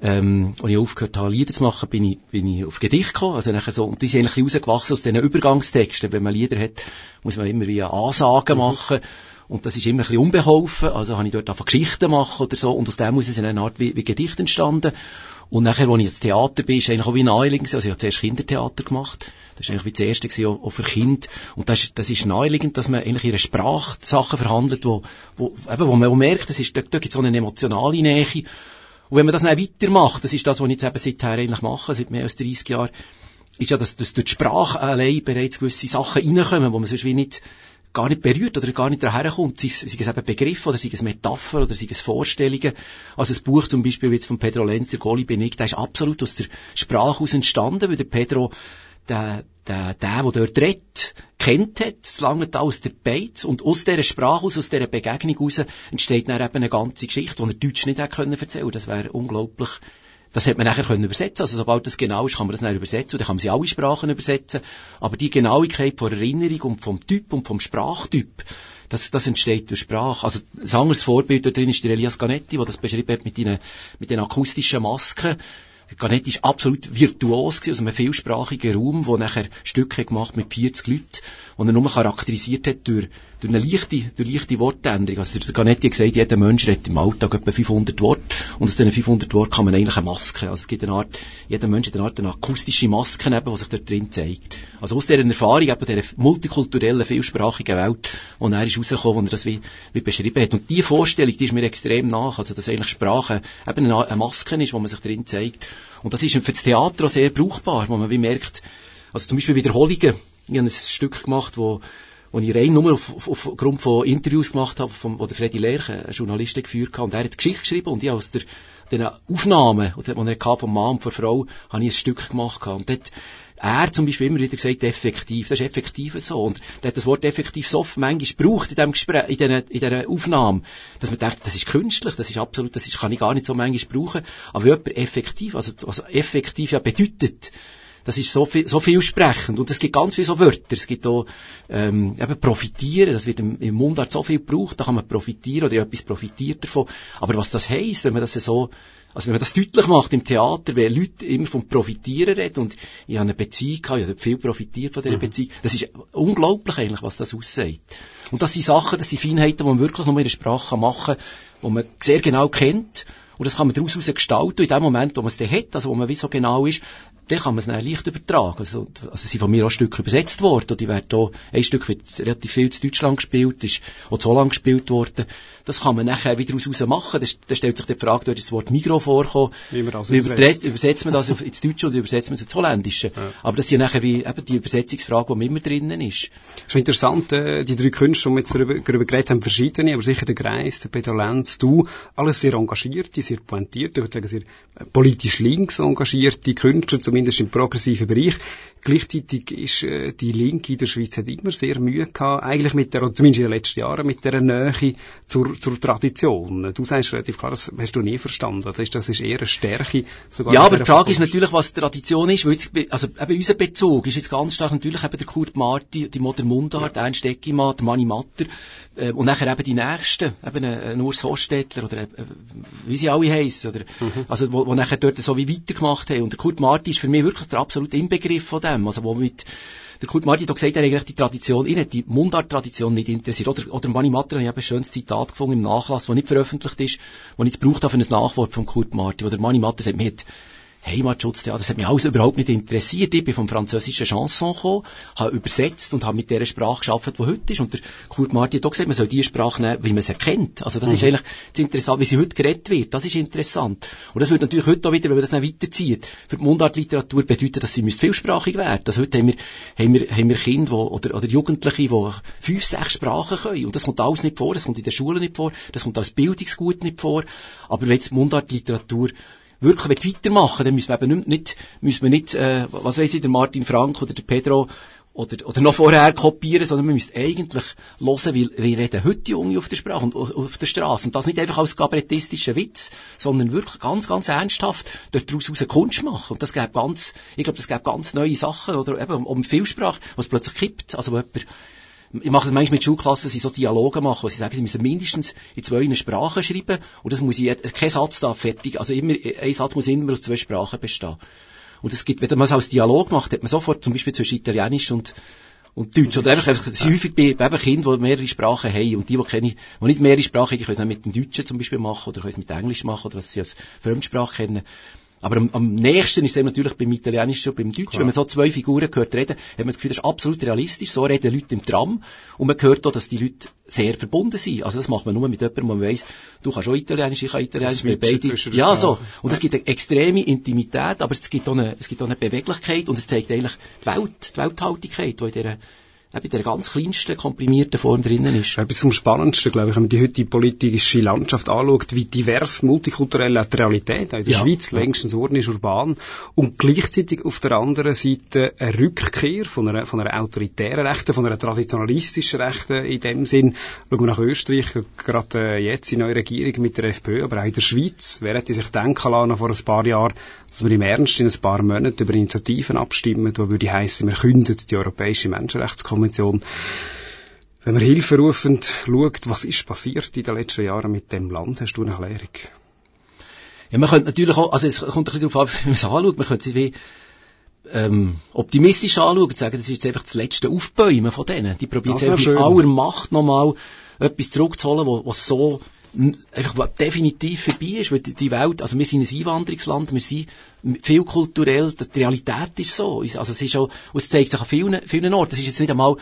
ähm, als ich aufgehört habe, Lieder zu machen, bin ich, bin ich auf Gedicht gekommen. Also nachher so, und die sind eigentlich rausgewachsen aus diesen Übergangstexten. Wenn man Lieder hat, muss man immer wie Ansagen mhm. machen. Und das ist immer ein bisschen unbeholfen. Also habe ich dort einfach Geschichten machen oder so. Und aus dem muss es eine Art wie, wie Gedicht entstanden. Und nachher, als ich ins Theater bin, ist eigentlich auch wie naheliegend. Also ich habe zuerst Kindertheater gemacht. Das ist eigentlich wie das erste gewesen, auch, auch für Kinder. Und das, das ist naheliegend, dass man eigentlich ihre Sprache Sachen verhandelt, wo, wo, eben, wo man merkt, das ist, da, da gibt es so eine emotionale Nähe. Und wenn man das dann weitermacht, das ist das, was ich jetzt eben seither eigentlich mache, seit mehr als 30 Jahren, ist ja, dass, dass durch die Sprache allein bereits gewisse Sachen reinkommen, wo man sonst wie nicht, gar nicht berührt oder gar nicht daherkommt. Sei, sei es eben Begriffe oder sei es Metapher oder sei es Vorstellungen. Also das Buch zum Beispiel jetzt von Pedro Lenz, der Goli bin ich, der ist absolut aus der Sprache aus entstanden, weil der Pedro der, der, der, der dort redet, kennt hat, das lange aus der Beiz und aus dieser Sprache aus, aus dieser Begegnung raus, entsteht dann eben eine ganze Geschichte, die er Deutsch nicht hätte können Das wäre unglaublich, das hätte man nachher können übersetzen Also sobald das genau ist, kann man das dann übersetzen und dann kann man sie alle Sprachen übersetzen. Aber die Genauigkeit von Erinnerung und vom Typ und vom Sprachtyp, das, das entsteht durch Sprache. Also ein anderes Vorbild da drin ist der Elias Ganetti, der das beschrieben hat mit den, mit den akustischen Masken. Garnett ist absolut virtuos gewesen, aus einem vielsprachigen Raum, wo nachher Stücke gemacht mit 40 Leuten, und er nur charakterisiert hat durch, durch eine leichte, durch leichte Wortänderung. Also der Ganetti hat gesagt, jeder Mensch redet im Alltag etwa 500 Worte und aus diesen 500 Worten kann man eigentlich eine Maske, also es gibt eine Art, jeder Mensch hat eine Art eine akustische Maske eben, die sich dort drin zeigt. Also aus dieser Erfahrung, eben dieser multikulturellen, vielsprachigen Welt, wo er ist rausgekommen, wo er das wie, wie beschrieben hat. Und diese Vorstellung, die ist mir extrem nach, also dass eigentlich Sprache eben eine, eine Maske ist, wo man sich drin zeigt. Und das ist für das Theater auch sehr brauchbar, wo man wie merkt, also zum Beispiel Wiederholungen. Ich habe ein Stück gemacht, wo wo ich rein nur auf, auf, aufgrund von Interviews gemacht habe, vom, wo der Freddy Lerche, ein Journalist, geführt hat, und er hat Geschichte geschrieben, und ich aus der, den Aufnahmen, die er vom Mann und von der Frau, habe ich ein Stück gemacht, und dort, er zum Beispiel immer wieder gesagt, effektiv. Das ist effektiv so. Und er hat das Wort effektiv so oft manchmal gebraucht in diesem Gespräch, in dieser, in Aufnahme, dass man denkt, das ist künstlich, das ist absolut, das ist, kann ich gar nicht so manchmal brauchen. Aber jemand effektiv, also, was effektiv ja bedeutet, das ist so viel, so vielsprechend. Und es gibt ganz viele so Wörter. Es gibt auch, ähm, eben profitieren. Das wird im, im Mundart so viel gebraucht. Da kann man profitieren oder etwas profitiert davon. Aber was das heisst, wenn man das so, also wenn man das deutlich macht im Theater, wenn Leute immer vom Profitieren reden und ich habe eine Beziehung gehabt, ich habe viel profitiert von dieser mhm. Beziehung. Das ist unglaublich eigentlich, was das aussagt. Und das sind Sachen, das sind Feinheiten, die man wirklich nur in der Sprache machen kann, die man sehr genau kennt und das kann man daraus gestalten. in dem Moment, wo man es dann hat, also wo man wie so genau ist, dann kann man es dann leicht übertragen. Also, also sind von mir auch Stücke übersetzt worden. Und die werden auch, ein Stück wird relativ viel zu Deutschland gespielt, ist auch zu Holland gespielt worden. Das kann man nachher wieder daraus machen. Da stellt sich die Frage, dort ist das Wort Migro vorkommen. Wie, man das übersetzt. übersetzt man das ins Deutsche oder übersetzt man es ins Holländische? Ja. Aber das ist ja nachher wie eben die Übersetzungsfrage, die immer drinnen ist. Das ist interessant, äh, die drei Künstler, die wir jetzt darüber, darüber geredet haben, verschiedene, aber sicher der Greis, der Peter Lenz, du, alles sehr engagierte, sehr pointierte, ich würde sagen, sehr äh, politisch links engagierte Künstler, zumindest im progressiven Bereich. Gleichzeitig ist äh, die Linke in der Schweiz hat immer sehr Mühe gehabt, eigentlich mit der, zumindest in den letzten Jahren, mit der Nähe zur, zur Tradition. Du sagst relativ klar, das hast du nie verstanden. Das ist, das ist eher eine Stärke. Sogar ja, aber die Frage ist natürlich, was Tradition ist. Jetzt, also eben unser Bezug ist jetzt ganz stark natürlich eben der Kurt Marti, die Mutter Mundart, ja. Ernst Eckimann, der Mani Matter äh, und nachher eben die Nächsten, eben ein Urs Hostetler oder äh, wie sie alle heißen, oder, mhm. also wo, wo nachher dort so wie weitergemacht haben. Und der Kurt Marti ist für mich wirklich der absolute Inbegriff von dem, also wo mit der Kurt Marti hat gesagt, er eigentlich die Tradition, ihn hat die Mundart-Tradition nicht interessiert. Oder, oder Mani Matter, ich habe ein schönes Zitat gefunden im Nachlass, das nicht veröffentlicht ist, das ich jetzt braucht habe für ein Nachwort von Kurt Marti, wo der Mani Matter sagt, mir Heimatschutz, ja, das hat mich alles überhaupt nicht interessiert. Ich bin vom französischen Chanson gekommen, habe übersetzt und habe mit der Sprache gearbeitet, die heute ist. Und der Kurt Marti hat auch gesagt, man soll die Sprache nehmen, wie man sie kennt. Also das mhm. ist eigentlich das interessant, wie sie heute geredet wird. Das ist interessant. Und das würde natürlich heute auch wieder, wenn man das dann weiterzieht, für die Mundartliteratur bedeuten, dass sie vielsprachig werden. Also heute haben wir, haben wir, haben wir Kinder, wo, oder, oder Jugendliche, die fünf, sechs Sprachen können. Und das kommt alles nicht vor, das kommt in der Schule nicht vor, das kommt als Bildungsgut nicht vor. Aber wenn jetzt Mundartliteratur wirklich weitermachen dann müssen wir eben nicht, müssen wir nicht äh, was weiß ich, der Martin Frank oder der Pedro oder, oder noch vorher kopieren, sondern wir müssen eigentlich hören, wie, wie reden heute Junge auf der Sprache und auf der Straße. Und das nicht einfach als kabarettistischer Witz, sondern wirklich ganz, ganz ernsthaft daraus eine Kunst machen. Und das gibt ganz, ich glaube, das gibt ganz neue Sachen, oder eben um, um Vielsprache, was plötzlich kippt. Also, wo jemand ich mache das manchmal mit Schulklassen, sie so Dialoge machen, wo sie sagen, sie müssen mindestens in zwei Sprachen schreiben und das muss ich, kein Satz da fertig, also immer, ein Satz muss immer aus zwei Sprachen bestehen. Und es gibt, wenn man es als Dialog macht, hat man sofort zum Beispiel zwischen Italienisch und und Deutsch. Oder einfach, es ist häufig bei, bei Kindern, die mehrere Sprachen haben. Und die, die, keine, die nicht mehrere Sprachen haben, die können es mit dem Deutschen zum Beispiel machen, oder können es mit Englisch machen, oder was sie als Fremdsprache kennen. Aber am, am nächsten ist es natürlich beim Italienischen und beim Deutschen. Klar. Wenn man so zwei Figuren hört reden, hat man das Gefühl, das ist absolut realistisch. So reden Leute im Tram. Und man hört auch, dass die Leute sehr verbunden sind. Also das macht man nur mit jemandem, wo man weiss, du kannst auch Italienisch, ich kann Italienisch, wir beide. Ja, so. Und es gibt eine extreme Intimität, aber es gibt auch eine, es gibt auch eine Beweglichkeit und es zeigt eigentlich die Welt, die Welthaltigkeit, die in dieser in der ganz kleinsten, komprimierten Form drinnen ist. Etwas vom Spannendsten, glaube ich, wenn man die heutige politische Landschaft anschaut, wie divers multikulturell auch die Realität in der ja. Schweiz längstens Orden ist urban und gleichzeitig auf der anderen Seite eine Rückkehr von einer, von einer autoritären Rechten, von einer traditionalistischen Rechten in dem Sinn. Schauen wir nach Österreich, gerade äh, jetzt in neuer Regierung mit der FPÖ, aber auch in der Schweiz. Wer hätte sich denken lassen vor ein paar Jahren, dass wir im Ernst in ein paar Monaten über Initiativen abstimmen, wo würde heißen, wir künden die Europäische Menschenrechtskonvention Konvention. Wenn man hilferufend schaut, was ist passiert in den letzten Jahren mit dem Land, hast du eine Ja, man könnte natürlich auch, also es kommt ein bisschen darauf an, wie man es anschaut, man könnte sich wie ähm, optimistisch anschauen und sagen, das ist jetzt einfach das letzte Aufbäumen von denen. Die probieren jetzt einfach mit aller Macht nochmal etwas zurückzuholen, was, so einfach was definitiv vorbei ist, weil die- Welt, also wir sind ein Einwanderungsland, wir sind viel kulturell, die Realität ist so, also es ist auch, es zeigt sich an vielen, vielen Orten, das ist jetzt nicht einmal,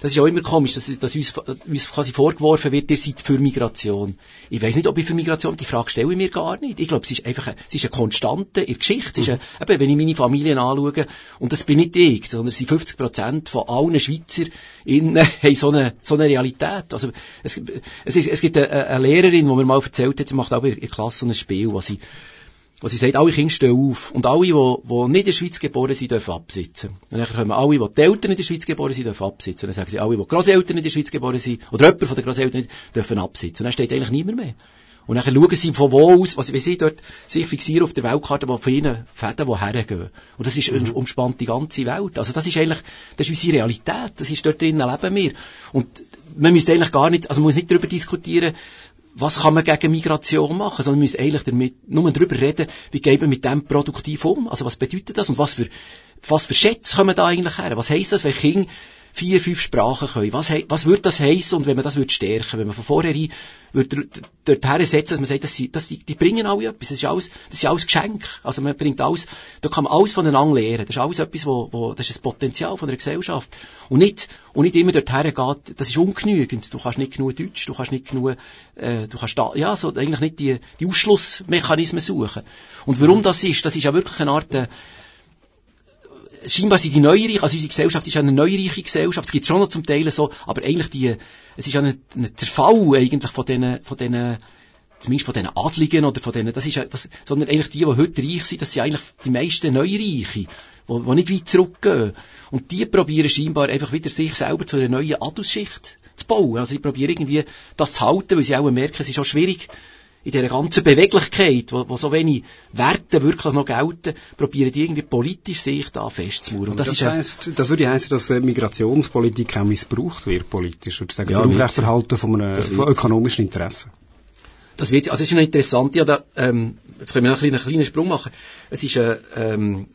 das ist auch immer komisch, dass, dass uns, uns quasi vorgeworfen wird, ihr seid für Migration. Ich weiß nicht, ob ich für Migration, die Frage stelle ich mir gar nicht. Ich glaube, es ist einfach, eine, es ist eine Konstante in der Geschichte, es ist eine, eben, wenn ich meine Familien anschaue, und das bin nicht ich, sondern es sind 50 Prozent von allen Schweizer in, haben so eine, so eine Realität. Also, es, es, ist, es gibt eine, eine Lehrerin, die mir mal erzählt hat, sie macht auch in der Klasse ein Spiel, wo sie, wo sie sagt, alle Kinder stehen auf. Und alle, die, die nicht in der Schweiz geboren sind, dürfen absitzen. Und dann kommen alle, die die Eltern in der Schweiz geboren sind, dürfen absitzen. Und dann sagen sie, alle, die Grosseltern in der Schweiz geboren sind, oder jemand von den Grosseltern nicht, dürfen absitzen. Und dann steht eigentlich niemand mehr. Und dann schauen sie von wo aus, was, wie sie dort sich fixieren auf der Weltkarte, wo von ihnen Fäden, die hergehen. Und das ist, umspannt die ganze Welt. Also das ist eigentlich, das ist unsere Realität. Das ist dort drinnen leben wir. Und man müsste eigentlich gar nicht, also man muss nicht darüber diskutieren, was kann man gegen Migration machen, sondern man muss eigentlich damit, nur darüber reden, wie geht man mit dem produktiv um, also was bedeutet das? Und was für, was für Schätze kommen da eigentlich her, was heisst das, wenn Kinder vier, fünf Sprachen können, was, was würde das heissen und wenn man das würde stärken, wenn man von vornherein würde dort hersetzen, dass man sagt, dass sie, dass die, die bringen alle etwas, das ist alles, das ist alles Geschenk, also man bringt alles, da kann man alles voneinander lernen, das ist alles etwas, wo, wo, das ist ein Potenzial von der Gesellschaft. Und nicht, und nicht immer dort hergeht, das ist ungenügend, du kannst nicht genug Deutsch, du kannst nicht genug, äh, du kannst da, ja, so eigentlich nicht die, die Ausschlussmechanismen suchen. Und warum das ist, das ist ja wirklich eine Art, äh, scheinbar sind die neureiche, also unsere Gesellschaft ist eine neureiche Gesellschaft, es gibt schon noch zum Teil so, aber eigentlich die, es ist ja ein, ein Zerfall eigentlich von diesen, von diesen, zumindest von diesen Adligen oder von denen, das ist ja, das, sondern eigentlich die, die heute reich sind, das sind eigentlich die meisten Neureiche, die, die nicht weit zurückgehen. Und die probieren scheinbar einfach wieder sich selber zu einer neuen Adelsschicht zu bauen. Also die probieren irgendwie das zu halten, weil sie auch merken, es ist auch schwierig, in dieser ganzen Beweglichkeit, wo, wo so wenig Werte wirklich noch gelten, probieren die irgendwie politisch sich da festzumauern. Und Das, das, heisst, das würde heißen, dass äh, Migrationspolitik auch missbraucht wird politisch, würde ich sagen, Ja, zum Aufrechterhalten von, einem, Das von ökonomischen Interessen. Das wird, also es ist eine interessante, ja, da, ähm, jetzt können wir noch einen kleinen, kleinen Sprung machen. Es ist ein, ähm,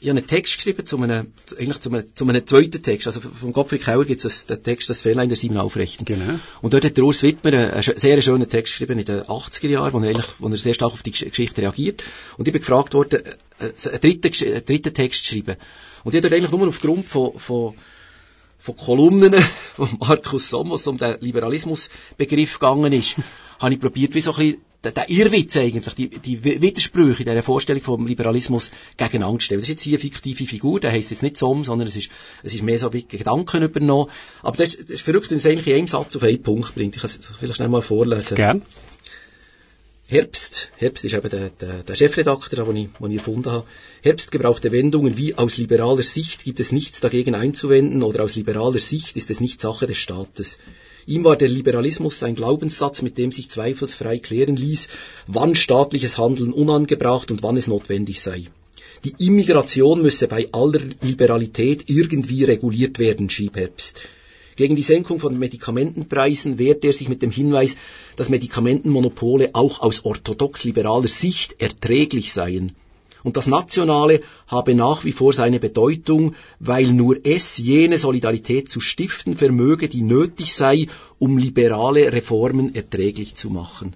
ich habe einen Text geschrieben zu einem, eigentlich zu einem, zu einem zweiten Text. Also vom Gottfried Kauer gibt es den Text «Das Fehler in der Sieben Aufrechten». Genau. Und dort hat der Urs Wittmer einen, sehr schönen Text geschrieben in den 80er Jahren, wo er eigentlich, wo er sehr stark auf die Gesch- Geschichte reagiert. Und ich bin gefragt worden, äh, äh, einen dritten, einen dritten Text zu schreiben. Und ich habe dort eigentlich nur aufgrund von, von, von Kolumnen von Markus Somm, was um den Liberalismusbegriff gegangen ist, habe ich probiert, wie so ein bisschen den, den Irrwitz eigentlich, die, die Widersprüche in dieser Vorstellung vom Liberalismus gegeneinander zu stellen. Das ist jetzt hier eine fiktive Figur, der heisst jetzt nicht Somm, sondern es ist, es ist mehr so wie Gedanken übernommen. Aber das, ist- das ist verrückt, wenn es eigentlich in einem Satz auf einen Punkt bringt. Ich kann es vielleicht schnell mal vorlesen. Gern. Herbst, Herbst ist eben der, der, der Chefredakteur, den ich, den ich erfunden habe. Herbst gebrauchte Wendungen wie aus liberaler Sicht gibt es nichts dagegen einzuwenden oder aus liberaler Sicht ist es nicht Sache des Staates. Ihm war der Liberalismus ein Glaubenssatz, mit dem sich zweifelsfrei klären ließ, wann staatliches Handeln unangebracht und wann es notwendig sei. Die Immigration müsse bei aller Liberalität irgendwie reguliert werden, schrieb Herbst. Gegen die Senkung von Medikamentenpreisen wehrte er sich mit dem Hinweis, dass Medikamentenmonopole auch aus orthodox-liberaler Sicht erträglich seien. Und das Nationale habe nach wie vor seine Bedeutung, weil nur es jene Solidarität zu stiften vermöge, die nötig sei, um liberale Reformen erträglich zu machen.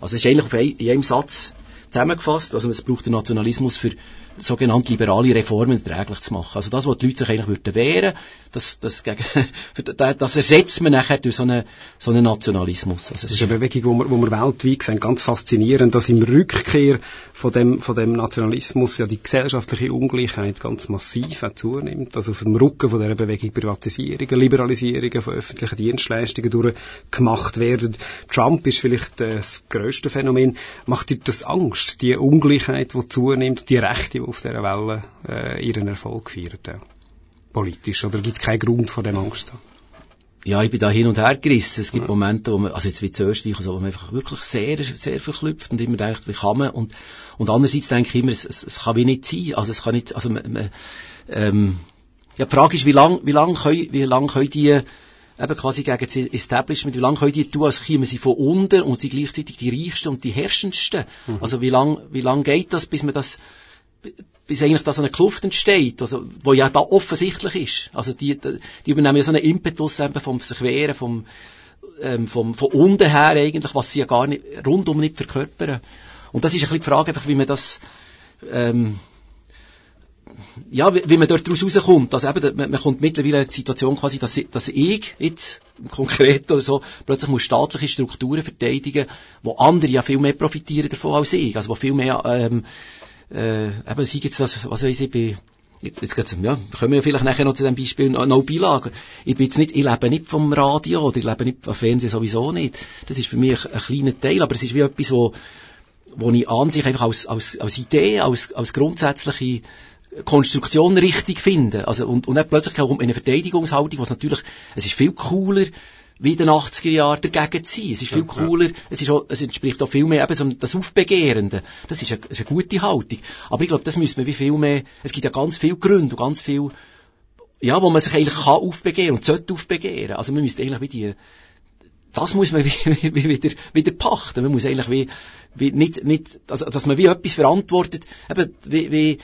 Also es ist eigentlich auf ein- in einem Satz zusammengefasst, also es braucht den Nationalismus für sogenannte liberale Reformen erträglich zu machen. Also das, was die Leute sich eigentlich würden wehren, das, das, gegen, das ersetzt man nachher durch so einen, so einen Nationalismus. Also Das ist eine Bewegung, wo wir, wo wir weltweit sehen, ganz faszinierend, dass im Rückkehr von dem, von dem Nationalismus ja die gesellschaftliche Ungleichheit ganz massiv auch zunimmt. Also auf dem Rücken von dieser Bewegung Privatisierungen, Liberalisierungen von öffentlichen Dienstleistungen durchgemacht werden. Trump ist vielleicht äh, das grösste Phänomen. Macht dir das Angst, die Ungleichheit, die zunimmt, die Rechte, die auf dieser Welle äh, ihren Erfolg feiern? Ja. Politisch, oder gibt es keinen Grund vor dem Angst zu haben? ja, ich bin da hin und her gerissen. Es gibt Momente, wo man, also jetzt wie in Österreich, also, wo man einfach wirklich sehr, sehr verklüpft und immer denkt, wie kann man, und, und andererseits denke ich immer, es, es, es kann wie nicht sein, also es kann nicht, also, man, man, ähm, ja, die Frage ist, wie lang, wie lang können, wie lang können die, eben quasi gegen das Establishment, wie lange können die tun, als kämen sie von unten und sie gleichzeitig die Reichsten und die Herrschendsten? Also wie lang, wie lang geht das, bis man das, bis eigentlich da so eine Kluft entsteht, also, wo ja da offensichtlich ist. Also die, die übernehmen ja so einen Impetus eben vom sich wehren, vom, ähm, vom, von unten her eigentlich, was sie ja gar nicht, rundum nicht verkörpern. Und das ist ein bisschen die Frage, einfach, wie man das, ähm, ja, wie, wie man dort raus rauskommt. Also eben, man, man kommt mittlerweile in die Situation quasi, dass, dass ich jetzt, konkret oder so, plötzlich muss staatliche Strukturen verteidigen, wo andere ja viel mehr profitieren davon als ich. Also wo viel mehr, ähm, äh, eben, sei jetzt das, was weiß ich, bei, Jetzt, jetzt geht's, ja, kommen wir vielleicht nachher noch zu dem Beispiel noch, noch Beilage. Ich bin jetzt nicht, ich lebe nicht vom Radio oder ich lebe nicht vom Fernsehen sowieso nicht. Das ist für mich ein, ein kleiner Teil, aber es ist wie etwas, wo, wo ich an sich einfach als, als, als Idee, als, als grundsätzliche Konstruktion richtig finde. Also, und, und dann plötzlich kommt eine Verteidigungshaltung, was natürlich, es ist viel cooler, wie in den 80er Jahren dagegen zu sein. Es ist viel cooler, es, ist auch, es entspricht auch viel mehr eben so das Aufbegehrende. Das ist eine, ist eine gute Haltung. Aber ich glaube, das müsste man wie viel mehr, es gibt ja ganz viele Gründe und ganz viel, ja, wo man sich eigentlich kann aufbegehren und sollte aufbegehren. Also man müsste eigentlich wie die, das muss man wie, wie wieder, wieder pachten. Man muss eigentlich wie, wie nicht, nicht, also, dass man wie etwas verantwortet, eben, wie, wie,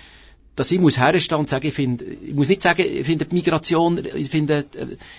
dass ich muss herstehen und sagen, ich finde, ich muss nicht sagen, ich finde die Migration, ich finde,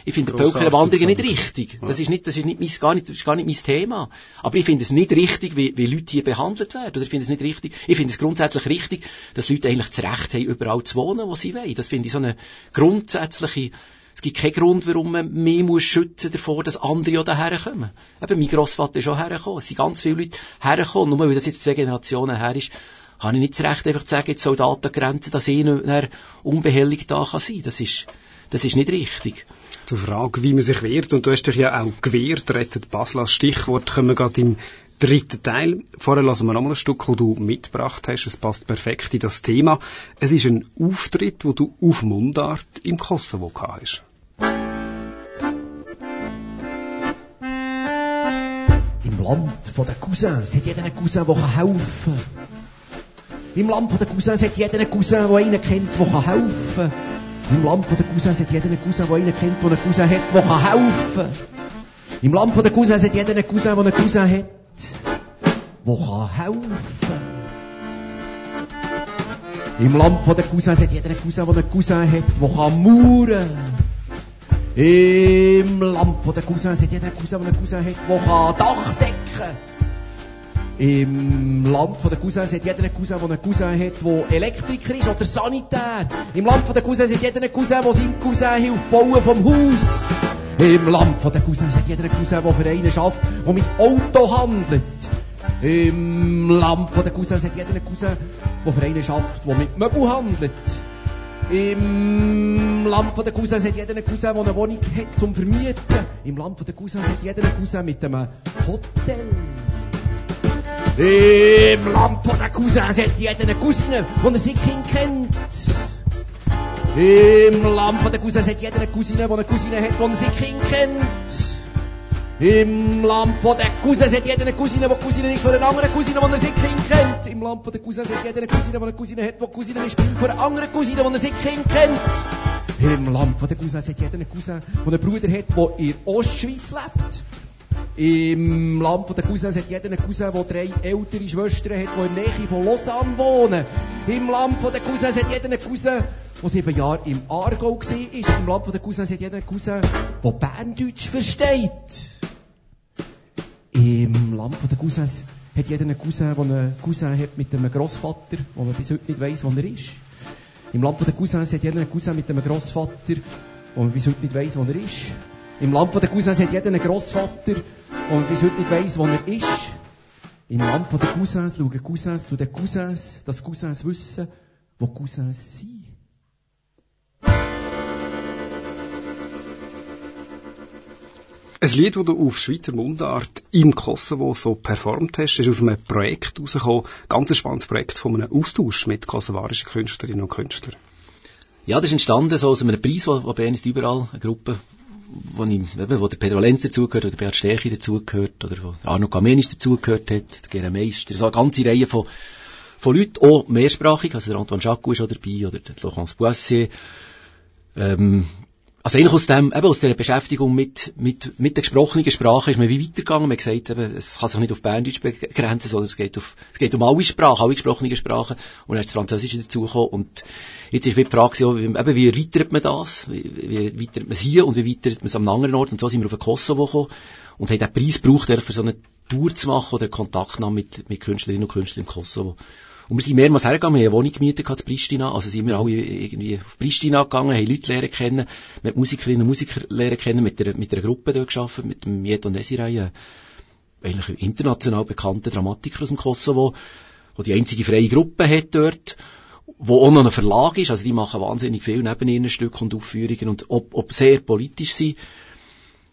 ich finde die Völkerwanderung nicht richtig. Das ist nicht, das ist nicht mein, gar nicht, das ist gar nicht mein Thema. Aber ich finde es nicht richtig, wie, wie Leute hier behandelt werden. Oder ich finde es nicht richtig, ich finde es grundsätzlich richtig, dass Leute eigentlich das Recht haben, überall zu wohnen, wo sie wollen. Das finde ich so eine grundsätzliche, es gibt keinen Grund, warum man mehr muss schützen davor, dass andere auch daher kommen. Eben, mein Grossvater ist auch hergekommen. Es sind ganz viele Leute hergekommen. Nur weil das jetzt zwei Generationen her ist, habe ich nicht das Recht, einfach zu sagen, jetzt soll Datengrenzen, dass ich nicht mehr unbehelligt da kann sein. Das ist, das ist nicht richtig. Zur Frage, wie man sich wehrt, und du hast dich ja auch gewehrt, rettet Basel als Stichwort, kommen wir gerade im dritten Teil. Vorher lassen wir nochmal ein Stück, das du mitgebracht hast. Es passt perfekt in das Thema. Es ist ein Auftritt, wo du auf Mundart im Kosovo gehabt hast. Im Land der Cousins hat jeder einen Cousin, der helfen kann. Im Land der Cousins hat jeder einen Cousin, der einen kennt, der helfen kann. Im Land der Cousins hat jeder einen Cousin, der einen kennt, der einen Cousin hat, der helfen kann. Im Land der Cousins hat jeder einen Cousin, der einen Cousin hat, der helfen kann. Im Land der Cousins hat jeder einen Cousin, der einen Cousin hat, der mauern Im Land der Cousins hat jeder einen Cousin, der einen Cousin hat, der Dach decken kann. Im Land der Cousins hat jeder einen Cousin, der einen Cousin hat, der Elektriker ist oder Sanitär. Im Land der Cousins hat jeder einen Cousin, der seinem Cousin hilft bauen vom Haus. Im Land der Cousins hat jeder einen Cousin, der für einen schafft, der mit Auto handelt. Im Land der Cousins hat jeder einen Cousin, der für einen schafft, der mit Möbel handelt. Im Land der Cousins hat jeder einen Cousin, der eine Wohnung hat zum Vermieten. Im Land der Cousins hat jeder einen Cousin mit einem Hotel. Im Land der Cousins hat jeder eine Cousine, die ein Sickkind kennt. Im Land der Cousins hat jeder eine Cousine, die eine Cousine hat, die ein Sickkind kennt. Im Land der Cousins hat jeder eine Cousine, die Cousine ist für eine andere Cousine, die ein Sickkind kennt. Im Land der Cousins hat jeder eine Cousine, die eine Cousine hat, die Cousine ist für eine andere Cousine, die ein Sickkind kennt. Im Land der Cousins hat jeder eine Cousine, die einen Bruder hat, der in Ostschweiz lebt. Im Land der Cousins hat jeder einen Cousin, der drei ältere Schwestern hat, die in der Nähe von Lausanne wohnen. Im Land der Cousins hat jeder einen Cousin, der sieben Jahre im Aargau war. Im Land der Cousins hat jeder einen Cousin, der Berndeutsch versteht. Im Land der Cousins hat jeder einen Cousin, der einen Cousin hat mit einem Grossvater, wo man bis heute nicht weiss, wo er ist. Im Land der Cousins hat jeder einen Cousin mit einem Grossvater, wo man bis heute nicht weiss, wo er ist. Im Land der Cousins hat jeder einen Grossvater, und bis heute nicht weiss, wo er ist. Im Land der Cousins schauen Cousins zu den Cousins, dass Cousins wissen, wo Cousins sind. Ein Lied, das du auf Schweizer Mundart im Kosovo so performt hast, ist aus einem Projekt herausgekommen, ganz ein spannendes Projekt von einem Austausch mit kosovarischen Künstlerinnen und Künstlern. Ja, das ist entstanden so aus einem Preis, wo, wo bei uns überall eine Gruppe wo, ich, eben, wo der Pedro Lenz dazugehört, oder der Beat Stärchi dazugehört, oder wo der Arno Kamenisch dazugehört hat, der Gera Meister, so eine ganze Reihe von, von Leuten, auch mehrsprachig, also der Antoine Jacques ist auch dabei, oder der Laurence Boissier, ähm, Also eigentlich aus dem, eben aus der Beschäftigung mit, mit, mit der gesprochenen Sprache ist man wie weitergegangen. Man hat gesagt, eben, es kann sich nicht auf Berndeutsch begrenzen, sondern es geht auf, es geht um alle Sprachen, alle gesprochenen Sprachen. Und dann ist das Französische dazugekommen. Und jetzt ist die Frage, wie, eben, wie erweitert man das? Wie, wie erweitert man es hier und wie erweitert man es am anderen Ort? Und so sind wir auf den Kosovo gekommen und haben den Preis gebraucht, für so eine Tour zu machen oder Kontaktnahme mit, mit Künstlerinnen und Künstlern im Kosovo. Und wir sind mehrmals hergegangen, wir haben eine Wohnung gemietet in Pristina, also sind wir alle irgendwie auf Pristina gegangen, haben Leute lernen kennen, mit Musikerinnen und Musiker lernen kennen, mit einer, mit einer Gruppe dort gearbeitet, mit dem und Desiree, eigentlich international bekannter Dramatiker aus dem Kosovo, wo die einzige freie Gruppe hat dort, wo auch noch ein Verlag ist, also die machen wahnsinnig viel neben ihren Stücken und Aufführungen und ob, ob sehr politisch sind.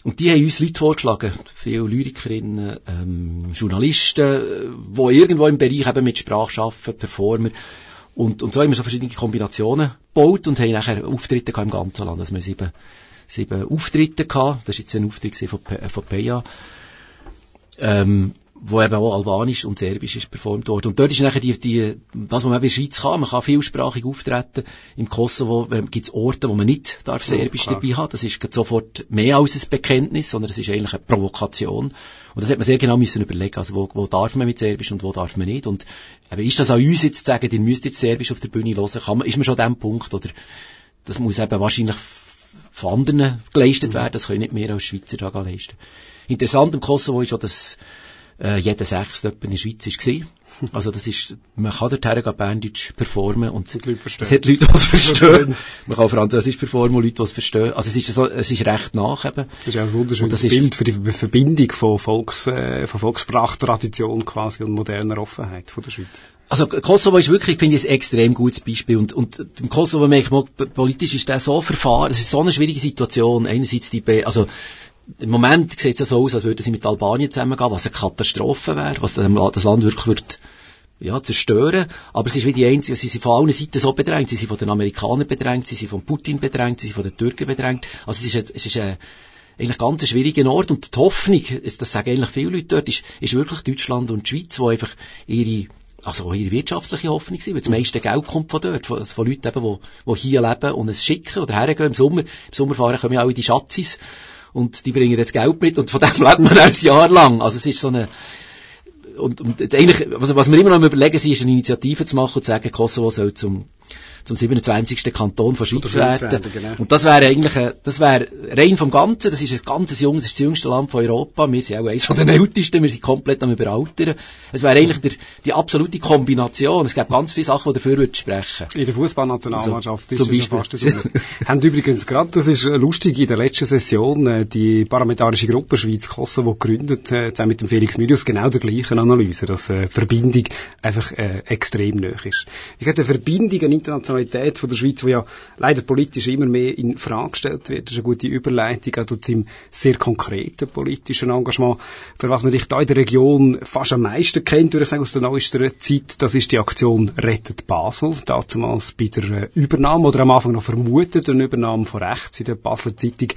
Und die haben uns Leute vorgeschlagen, viele Lyrikerinnen, ähm, Journalisten, die irgendwo im Bereich eben mit Sprache arbeiten, Performer. Und, und so haben wir so verschiedene Kombinationen gebaut und haben nachher Auftritte im ganzen Land. Also wir sieben, sieben Auftritte gehabt. Das war jetzt ein Auftritt von, von Peja. Ähm, wo eben auch Albanisch und Serbisch ist performt worden. Und dort ist nachher die, die, was man in der Schweiz kann, man kann vielsprachig auftreten. Im Kosovo ähm, gibt es Orte, wo man nicht darf Serbisch ja, dabei hat. Das ist sofort mehr als ein Bekenntnis, sondern es ist eigentlich eine Provokation. Und das hat man sehr genau müssen überlegen, also wo, wo darf man mit Serbisch und wo darf man nicht. Und eben, ist das an uns jetzt zu sagen, ihr müsst jetzt Serbisch auf der Bühne hören, kann man, ist man schon an dem Punkt, oder das muss eben wahrscheinlich von anderen geleistet mhm. werden, das können nicht mehr als Schweizer da leisten. Interessant im Kosovo ist auch, dass äh, jeder Sechste in der Schweiz war. Also das ist, man kann dort hergehen, Berndeutsch performen und es hat Leute, es hat Leute, die es verstehen. man kann Französisch performen und Leute, die es verstehen. Also es ist, so, es ist recht nach eben. Das ist ja ein wunderschönes Bild für die Verbindung von, Volks, äh, von Volkssprachtradition quasi und moderner Offenheit von der Schweiz. Also Kosovo ist wirklich, finde ich, ein extrem gutes Beispiel. Und, und im Kosovo merke ich mal, politisch ist der so verfahren, es ist so eine schwierige Situation. Einerseits die, Be also im Moment sieht es ja so aus, als würden sie mit Albanien zusammengehen, was eine Katastrophe wäre, was das Land wirklich wird, ja, zerstören. Aber es ist wie die einzige, sie sind von allen Seiten so bedrängt. Sie sind von den Amerikanern bedrängt, sie sind von Putin bedrängt, sie sind von den Türken bedrängt. Also es ist, es ist ein, eigentlich ganz ein schwieriger Ort. Und die Hoffnung, das sagen eigentlich viele Leute dort, ist, ist wirklich Deutschland und die Schweiz, wo einfach ihre also ihre wirtschaftliche Hoffnung sein, weil das meiste Geld kommt von dort, von, von Leuten eben, die, die hier leben und es schicken oder hergehen im Sommer. Im Sommer fahren kommen ja auch in die Schatzis und die bringen jetzt Geld mit und von dem lebt man ein Jahr lang. Also es ist so eine, und, und eigentlich, was, was wir immer noch überlegen, ist eine Initiative zu machen und zu sagen, Kosovo soll zum zum 27. Kanton von Schweiz werden. werden genau. Und das wäre eigentlich, ein, das wäre rein vom Ganzen, das ist ein ganzes junges, das ist das jüngste Land von Europa, wir sind auch eines von den ältesten, wir sind komplett am überaltern. Es wäre eigentlich der, die absolute Kombination, es gibt ganz viele Sachen, die dafür würden sprechen. In der Fußballnationalmannschaft also, ist es fast so. haben übrigens gerade, das ist lustig, in der letzten Session äh, die parlamentarische Gruppe Schweiz-Kosovo gegründet, äh, zusammen mit dem Felix Myrius, genau der gleichen Analyse, dass äh, Verbindung einfach äh, extrem nöch ist. Ich hätte Verbindung an international Nationalität von der Schweiz, die ja leider politisch immer mehr in Frage gestellt wird. Das ist eine gute Überleitung auch zu seinem sehr konkreten politischen Engagement. Für was man dich da in der Region fast am meisten kennt, würde ich sagen, aus der neuesten Zeit, das ist die Aktion Rettet Basel. Damals bei der äh, Übernahme oder am Anfang noch vermutet, eine Übernahme von rechts in der Basler Zeitung.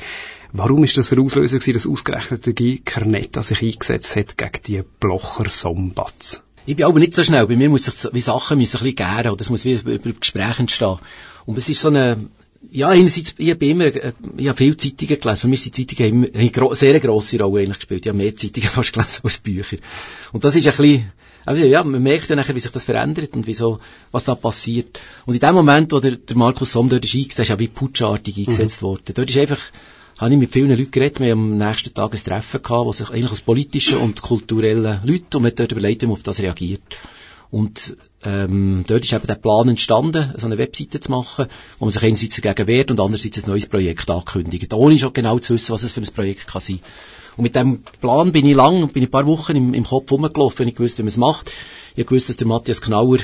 Warum ist das ein Auslöser gewesen, dass ausgerechnet der Guy Carnetta sich eingesetzt hat gegen die Blocher Sombats? Ich bin aber nicht so schnell. Bei mir muss sich wie Sachen müssen ein bisschen gären oder es muss wie über Gespräche entstehen. Und es ist so eine, ja, einerseits, ich habe immer, äh, ich habe viele Zeitungen gelesen. Für mich sind Zeitungen eine sehr grosse Rolle eigentlich gespielt. Ich habe mehr Zeitungen fast gelesen als Bücher. Und das ist ein bisschen, also ja, man merkt dann nachher, wie sich das verändert und wieso, was da passiert. Und in dem Moment, wo der, der Markus Somm dort ist eingesetzt, ist ja wie putschartig eingesetzt mhm. worden. Dort ist einfach, habe ich mit vielen Leuten geredet. Wir haben am nächsten Tag ein Treffen gehabt, wo sich eigentlich aus politischen und kulturellen Leuten, und hat dort überlegt, wie man auf das reagiert. Und ähm, dort ist eben der Plan entstanden, so eine Webseite zu machen, wo man sich einerseits dagegen wehrt und andererseits ein neues Projekt ankündigt, ohne schon genau zu wissen, was es für ein Projekt kann sein. Und mit dem Plan bin ich lang, bin ich ein paar Wochen im, im Kopf rumgelaufen, ich wusste, wie man es macht. Ich wusste, dass der Matthias Knauer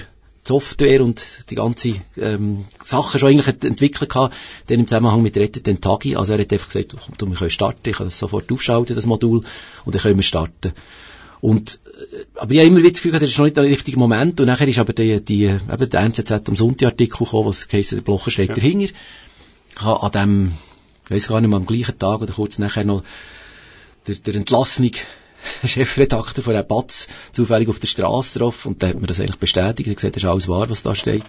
Software und die ganze ähm, Sache schon eigentlich entwickelt gehabt, dann im Zusammenhang mit Rettet den Tagi. Also er hat einfach gesagt, du, wir können starten, ich kann das sofort aufschalten, das Modul, und dann können wir starten. Und, äh, aber ich habe immer wieder das Gefühl, das ist noch nicht der richtige Moment. Und nachher ist aber die, die, eben der NZZ am Sonntag-Artikel gekommen, was heisst, der Blocher steht ja. dahinter. Habe an dem, ich weiss gar nicht mehr, am gleichen Tag oder kurz nachher noch der, der Entlassung Chefredakteur von der Batz zufällig auf der Straße drauf und da hat mir das eigentlich bestätigt. Er hat gesagt, das ist alles wahr, was da steht.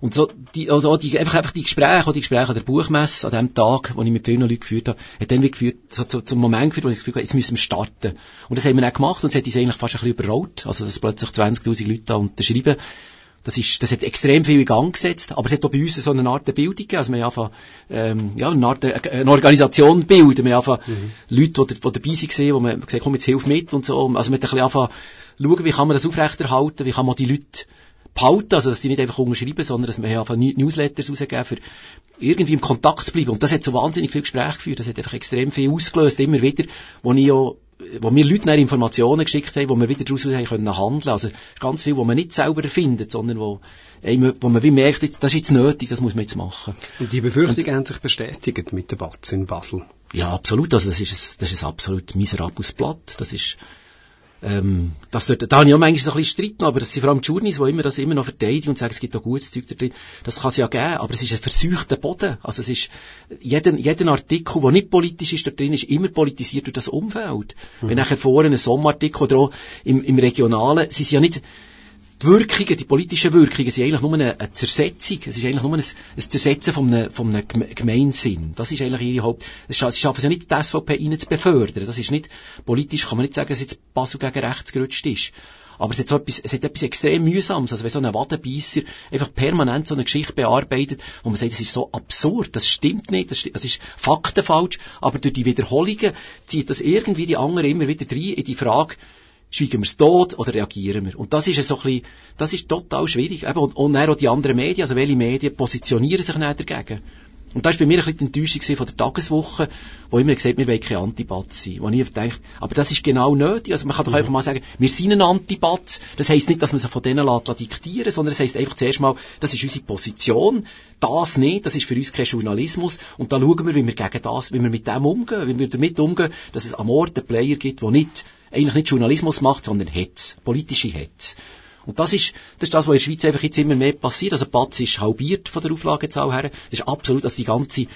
Und so, die, also die, einfach, einfach die Gespräche, auch die Gespräche an der Buchmesse, an dem Tag, wo ich mit vielen Leuten geführt habe, hat dann wie geführt, so, so, zum Moment geführt, wo ich das Gefühl hatte, jetzt müssen wir starten. Und das haben wir dann gemacht und es hat uns eigentlich fast ein bisschen überrollt. Also, dass plötzlich 20.000 Leute da unterschreiben. Das ist, das hat extrem viel in Gang gesetzt, aber es hat auch bei uns so eine Art der Bildung gegeben. Also wir haben einfach, ähm, ja, eine Art, äh, eine Organisation bilden. Wir haben einfach mhm. Leute, die, die dabei waren, wo man gesagt komm, jetzt hilf mit und so. Also wir haben ein bisschen einfach schauen, wie kann man das aufrechterhalten, wie kann man die Leute behalten, also dass die nicht einfach unterschreiben, sondern dass wir einfach Newsletters rausgeben, für irgendwie im Kontakt zu bleiben. Und das hat so wahnsinnig viel Gespräch geführt, das hat einfach extrem viel ausgelöst, immer wieder, wo ich ja wo mir Leute nach Informationen geschickt haben, wo wir wieder daraus haben können handeln. Also, ganz viel, wo man nicht selber erfindet, sondern wo, wo man wie merkt, das ist jetzt nötig, das muss man jetzt machen. Und die Befürchtungen haben sich bestätigt mit der Batz in Basel? Ja, absolut. Also, das ist ein, das ist ein absolut miserables Blatt. Das ist, ähm, das dort, da habe ich auch manchmal so ein bisschen streiten, aber das sind vor allem die Journeys, die immer das immer noch verteidigen und sagen, es gibt auch gutes Zeug da drin. Das kann es ja geben, aber es ist ein verseuchter Boden. Also es ist, jeden, jeden Artikel, der nicht politisch ist, da drin ist immer politisiert durch das Umfeld. Mhm. Wenn nachher vorne ein Sommerartikel oder auch im, im Regionalen, sie sind ja nicht, die Wirkungen, die politischen Wirkungen sind eigentlich nur eine, eine Zersetzung. Es ist eigentlich nur ein, ein Zersetzen von einem, von einem Gemeinsinn. Das ist eigentlich ihre Haupt... Sie schaffen es ja nicht, die SVP ihnen zu befördern. Das ist nicht... Politisch kann man nicht sagen, dass jetzt Basel gegen rechts gerutscht ist. Aber es hat, so etwas, es hat etwas extrem mühsames. Also wenn so ein Wadenbeisser einfach permanent so eine Geschichte bearbeitet, wo man sagt, das ist so absurd, das stimmt nicht, das, das ist faktenfalsch, aber durch die Wiederholungen zieht das irgendwie die anderen immer wieder rein in die Frage, schweigen wir es tot oder reagieren wir? Und das ist so ein bisschen, das ist total schwierig. Und, und dann auch die anderen Medien, also welche Medien positionieren sich dann dagegen? Und da war bei mir ein bisschen die Enttäuschung von der Tageswoche, wo immer gesagt, wir wollen kein Antibatz sein. Wo ich denke, aber das ist genau nötig. Also man kann doch mhm. einfach mal sagen, wir sind ein Antibatz. Das heisst nicht, dass man sich von denen lässt, diktieren sondern es heisst einfach zuerst mal, das ist unsere Position. Das nicht, das ist für uns kein Journalismus. Und dann schauen wir, wie wir gegen das, wie wir mit dem umgehen, wie wir damit umgehen, dass es am Ort einen Player gibt, der nicht eigentlich nicht Journalismus macht, sondern Hetz, politische Hetz. Und das ist, das ist das, was in der Schweiz einfach jetzt immer mehr passiert. Also Batz ist halbiert von der Auflagezahl her. Das ist absolut, also die ganze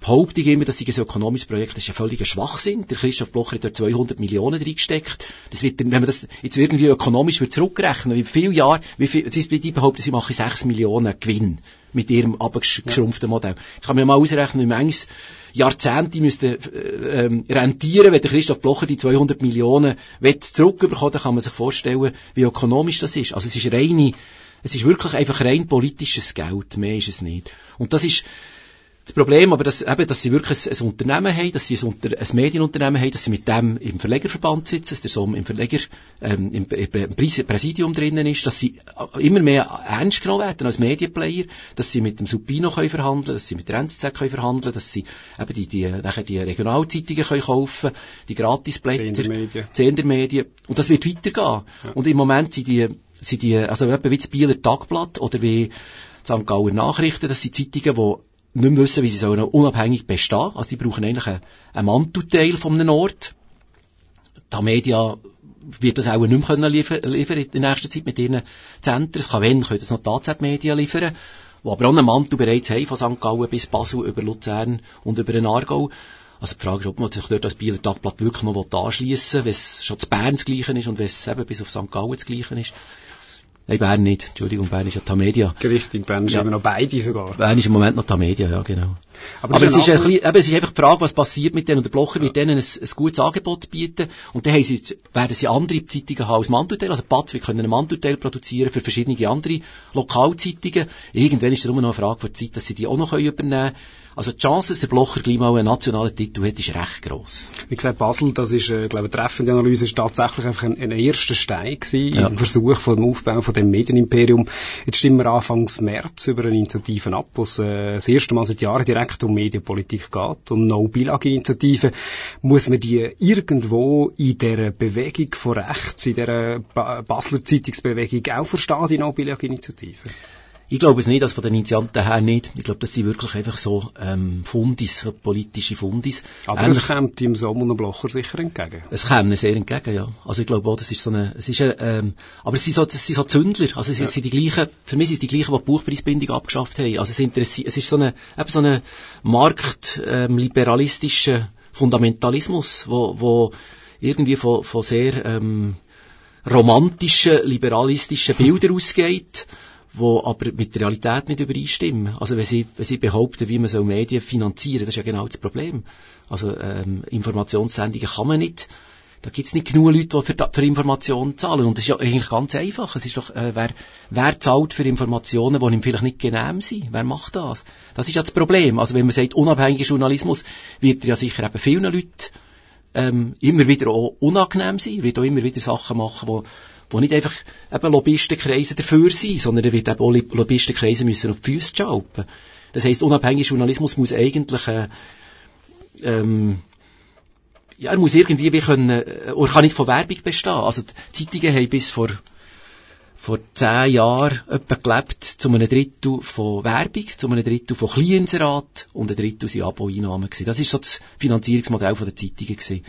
Behauptung immer, dass sie ein ökonomisches Projekt das ist ja völliger Schwachsinn. Der Christoph Blocher hat dort 200 Millionen reingesteckt. Das wird, wenn man das jetzt irgendwie ökonomisch wird zurückrechnen, wie viele Jahre, wie viel, sie die behaupten, sie machen 6 Millionen Gewinn mit ihrem abgeschrumpften Modell. Jetzt kann man ja mal ausrechnen, wie manches Jahrzehnte müsste äh, ähm, rentieren, wenn der Christoph Blocher die 200 Millionen zurückbekommen, dann kann man sich vorstellen, wie ökonomisch das ist. Also es ist reine, es ist wirklich einfach rein politisches Geld, mehr ist es nicht. Und das ist, das Problem aber, dass, eben, dass sie wirklich ein, ein Unternehmen haben, dass sie ein, Unter ein Medienunternehmen haben, dass sie mit dem im Verlegerverband sitzen, dass der Sohn im Verleger, ähm, im, im Präsidium drinnen ist, dass sie immer mehr ernst genommen werden als Medienplayer, dass sie mit dem Supino können verhandeln, dass sie mit der NZZ können verhandeln, dass sie eben die, die, nachher die Regionalzeitungen können kaufen, die Gratisblätter, Zehndermedien. Und das wird weitergehen. Ja. Und im Moment sind die, sind die, also etwa wie das Bieler Tagblatt oder wie St. Gauer Nachrichten, das sind Zeitungen, die nicht mehr wissen, wie sie sollen unabhängig bestehen. Also die brauchen eigentlich einen, einen Mantelteil von einem Ort. Die Media wird das auch nicht mehr können liefern, liefern in der nächsten Zeit mit ihren Zentren. Es kann wenn, können das noch die Media liefern, die aber auch einen Mantel bereits haben, von St. Gallen bis Basel, über Luzern und über den Aargau. Also die Frage ist, ob man sich dort als Bieler Tagblatt wirklich noch anschliessen will, wenn es schon zu Bern das Gleiche ist und wenn es eben bis auf St. Gallen das Gleiche ist. Nein, Bern nicht. Entschuldigung, Bern ist ja Tamedia. Richtig, Bern ist ja. immer noch beide sogar. Bern ist im Moment noch Tamedia, ja, genau. Aber, Aber es, ist ein bisschen, eben, es ist einfach die Frage, was passiert mit denen. Und der Blocher ja. wird denen ein, ein gutes Angebot bieten. Und dann haben sie, werden sie andere Zeitungen haben als Mantelteil. Also Patz, wir können einen Mantelteil produzieren für verschiedene andere Lokalzeitungen. Irgendwann ist es nur noch eine Frage der Zeit, dass sie die auch noch übernehmen können. Also die Chance, dass der Blocher gleich mal einen nationalen Titel hat, ist recht gross. Wie gesagt, Basel, das ist, äh, glaube ich, eine treffende Analyse, ist tatsächlich einfach ein, ein erster Stein gewesen ja. im Versuch von dem Aufbau von dem Medienimperium. Jetzt stimmen wir Anfangs März über eine Initiative ab, wo es äh, das erste Mal seit Jahren direkt um Medienpolitik geht, um No-Bilag-Initiative. Muss man die irgendwo in der Bewegung von rechts, in der Basler Zeitungsbewegung auch verstehen, die No-Bilag-Initiative? Ich glaube es nicht, also von den Initianten her nicht. Ich glaube, das sind wirklich einfach so ähm, Fundis, so politische Fundis. Aber Ähnlich, es kommt Sommer und Blocher sicher entgegen. Es kommt sehr entgegen, ja. Also ich glaube auch, das ist so eine, es ist eine, ähm, aber es sind so, das sind so Zündler. Also es ja. sind die gleichen, für mich sind es die gleichen, die die Buchpreisbindung abgeschafft haben. Also es, interessiert, es ist so eine, eben so eine marktliberalistische ähm, Fundamentalismus, wo, wo irgendwie von, von sehr ähm, romantischen, liberalistischen Bildern ausgeht wo aber mit der Realität nicht übereinstimmen. Also wenn sie, wenn sie behaupten, wie man so Medien finanzieren, das ist ja genau das Problem. Also ähm, Informationssendungen kann man nicht da gibt's nicht genug Leute, die für, für Informationen zahlen. Und das ist ja eigentlich ganz einfach. Es ist doch, äh, wer, wer zahlt für Informationen, die ihm vielleicht nicht genehm sind? Wer macht das? Das ist ja das Problem. Also wenn man sagt, unabhängiger Journalismus, wird er ja sicher eben vielen Leuten ähm, immer wieder auch unangenehm sein, wird auch immer wieder Sachen machen, wo wo nicht einfach eben Lobbyistenkreise dafür sind, sondern er wird eben auch Lobbyistenkreise müssen auf die Füße schalten. Das heisst, unabhängiger Journalismus muss eigentlich äh, ähm, ja, er muss irgendwie wie können, äh, oder kann nicht von Werbung bestehen. Also die Zeitungen haben bis vor, vor zehn Jahren etwa gelebt zu einem Drittel von Werbung, zu einem Drittel von Kleinserat und ein Drittel sind Abo-Einnahmen gewesen. Das ist so das Finanzierungsmodell der Zeitungen gewesen.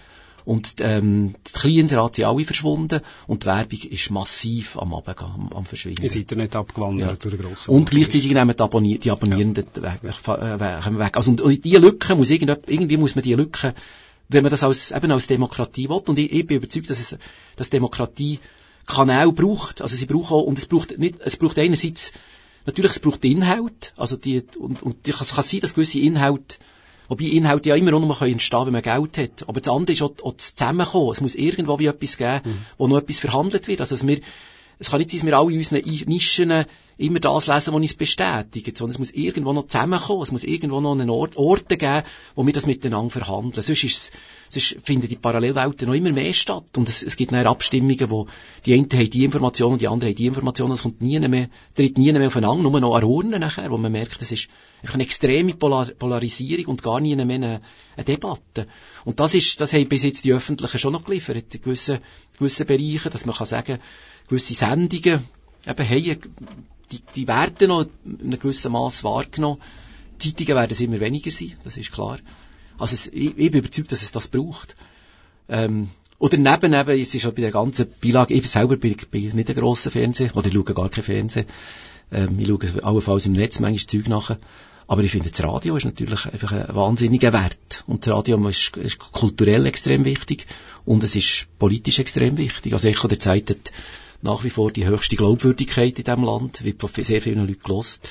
Und ähm, die Kleinserat sind alle verschwunden und die Werbung ist massiv am Abgehen, am, am Verschwinden. Ihr seid ja nicht abgewandert ja. zu der grossen Und gleichzeitig nehmen die, Abonnier die Abonnierenden ja. weg, weg, weg. Also und, und diese Lücke muss irgendwie, irgendwie muss man diese Lücke wenn man das als, eben als Demokratie will. Und ich, ich bin überzeugt, dass es, dass Demokratie Kanäle braucht. Also sie braucht auch, und es braucht nicht, es braucht einerseits, natürlich, es braucht Inhalt. Also die, und, und es kann sein, dass gewisse Inhalte, wobei Inhalte ja immer nur noch entstehen wenn man Geld hat. Aber das andere ist auch, auch das Zusammenkommen. Es muss irgendwo wie etwas geben, mhm. wo noch etwas verhandelt wird. Also, dass wir, es kann nicht sein, dass wir alle in unseren Nischen immer das lesen, was uns bestätigt, sondern es muss irgendwo noch zusammenkommen, es muss irgendwo noch einen Ort, Orte geben, wo wir das miteinander verhandeln. Sonst, ist, sonst finden die Parallelwelten noch immer mehr statt und es, es gibt dann Abstimmungen, wo die einen haben die Informationen und die anderen haben die Informationen, es kommt nie mehr, tritt nie mehr aufeinander, nur noch an Urnen nachher, wo man merkt, es ist eine extreme Polar Polarisierung und gar nie mehr eine, eine Debatte. Und das ist, das haben bis jetzt die Öffentlichen schon noch geliefert, in gewissen, gewissen Bereichen, dass man kann sagen, gewisse Sendungen, eben, haben die, die werden noch in einem gewissen Maß wahrgenommen. Zeitungen werden es immer weniger sein, das ist klar. Also es, ich, ich bin überzeugt, dass es das braucht. Ähm, oder neben, neben, es ist halt bei der ganzen Beilage, ich selber bin, bin nicht ein grosser Fernseher, oder ich schaue gar kein Fernsehen. Ähm, ich schaue allenfalls im Netz manchmal Zeug nach. Aber ich finde, das Radio ist natürlich einfach ein wahnsinniger Wert. Und das Radio ist, ist kulturell extrem wichtig und es ist politisch extrem wichtig. Also Echo der Zeit hat nach wie vor die höchste Glaubwürdigkeit in diesem Land, wird von sehr vielen Leuten gelost.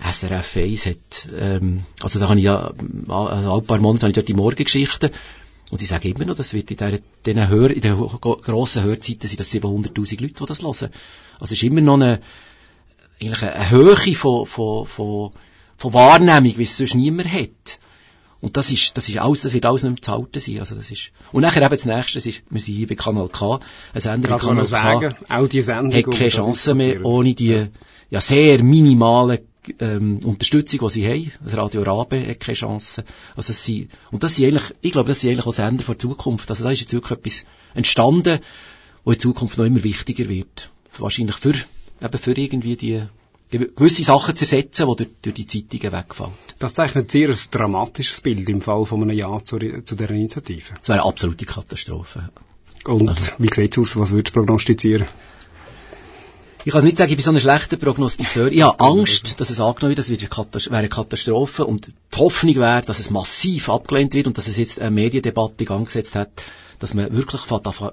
SRF 1 hat, ähm, also da habe ich ja, also ein paar Monate habe ich dort die Morgengeschichten, und ich sage immer noch, das wird in, der, den Hör, in den grossen Hörzeiten sind das 700'000 Leute, die das hören. Also es ist immer noch eine, eigentlich eine Höhe von, von, von, von Wahrnehmung, wie es sonst niemand hat. Und das ist, das ist alles, das wird alles nicht mehr zu halten sein. Also das ist, und nachher eben das nächste, das ist, wir sind hier bei Kanal K, ein Sender bei Kanal sagen, K, auch die Sendung, hat keine Chance mehr, ohne die, ja, sehr minimale, ähm, Unterstützung, die sie haben. Das Radio Rabe hat keine Chance. Also das sind, und das sind eigentlich, ich glaube, das sind eigentlich auch Sender die Zukunft. Also da ist jetzt wirklich etwas entstanden, was in Zukunft noch immer wichtiger wird. Wahrscheinlich für, eben für irgendwie die, gewisse Sachen zu ersetzen, die durch, durch die Zeitungen wegfallen. Das zeichnet sehr ein dramatisches Bild im Fall von einem Ja zu, zu dieser Initiative. Das wäre eine absolute Katastrophe. Und also. wie sieht es aus? Was würdest du prognostizieren? Ich kann nicht sagen, ich bin so ein schlechter Prognostizeur. Ich habe Angst, dass es angenommen wird, das wäre eine Katastrophe. Und die Hoffnung wäre, dass es massiv abgelehnt wird und dass es jetzt eine Mediendebatte in Gang gesetzt hat, dass man wirklich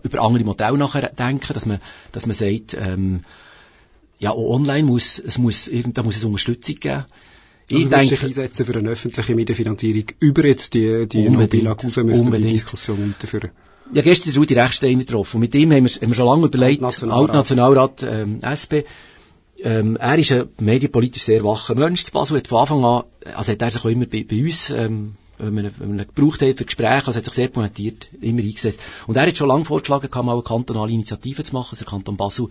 über andere Modelle nachdenken, dass man, dass man sagt, ähm, ja, auch online muss, es muss, da muss es Unterstützung geben. Ich also denke, sich einsetzen für eine öffentliche Medienfinanzierung über jetzt die, die Nobila raus müssen wir die Diskussion weiterführen. Ja, gestern Rudi Rechstein getroffen. Und mit ihm haben wir, haben wir schon lange überlegt, Altnationalrat, Alt ähm, SP, ähm, er ist ein medienpolitisch sehr wacher Mensch Basel, hat von Anfang an, also hat er sich auch immer bei, bei uns, ähm, wenn wir, wenn wir ihn gebraucht haben für Gespräche, also hat sich sehr pointiert immer eingesetzt. Und er hat schon lange vorgeschlagen, mal eine kantonale Initiative zu machen, also der Kanton Basel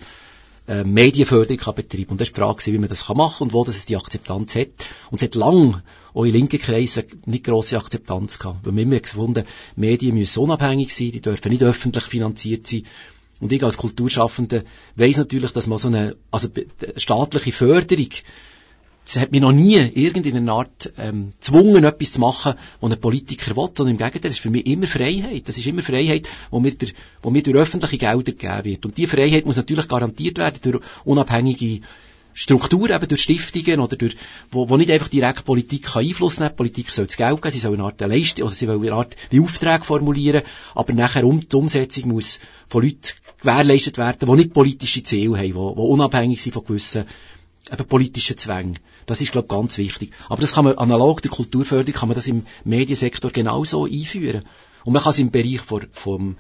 äh, Medienförderung kann betreiben. Und das war die Frage, wie man das kann machen und wo das die Akzeptanz hat. Und es hat lang auch in linken Kreisen nicht grosse Akzeptanz gehabt. Weil wir immer gefunden, Medien müssen unabhängig sein, die dürfen nicht öffentlich finanziert sein. Und ich als Kulturschaffende weiss natürlich, dass man so eine, also staatliche Förderung es hat mich noch nie irgendeine Art ähm, gezwungen, etwas zu machen, was ein Politiker will, sondern im Gegenteil, das ist für mich immer Freiheit. Das ist immer Freiheit, wo mir, der, wo mir durch öffentliche Gelder gegeben wird. Und diese Freiheit muss natürlich garantiert werden durch unabhängige Strukturen, eben durch Stiftungen oder durch, wo, wo nicht einfach direkt Politik Einfluss nehmen Politik soll das Geld geben, sie soll eine Art Leistung, oder sie will eine Art die Aufträge formulieren, aber nachher um, die Umsetzung muss von Leuten gewährleistet werden, die nicht politische Ziele haben, die, die unabhängig sind von gewissen eben politischen Zwängen. Das ist, glaube ich, ganz wichtig. Aber das kann man analog der Kulturförderung, kann man das im Mediensektor genauso einführen. Und man kann es im Bereich von, vom,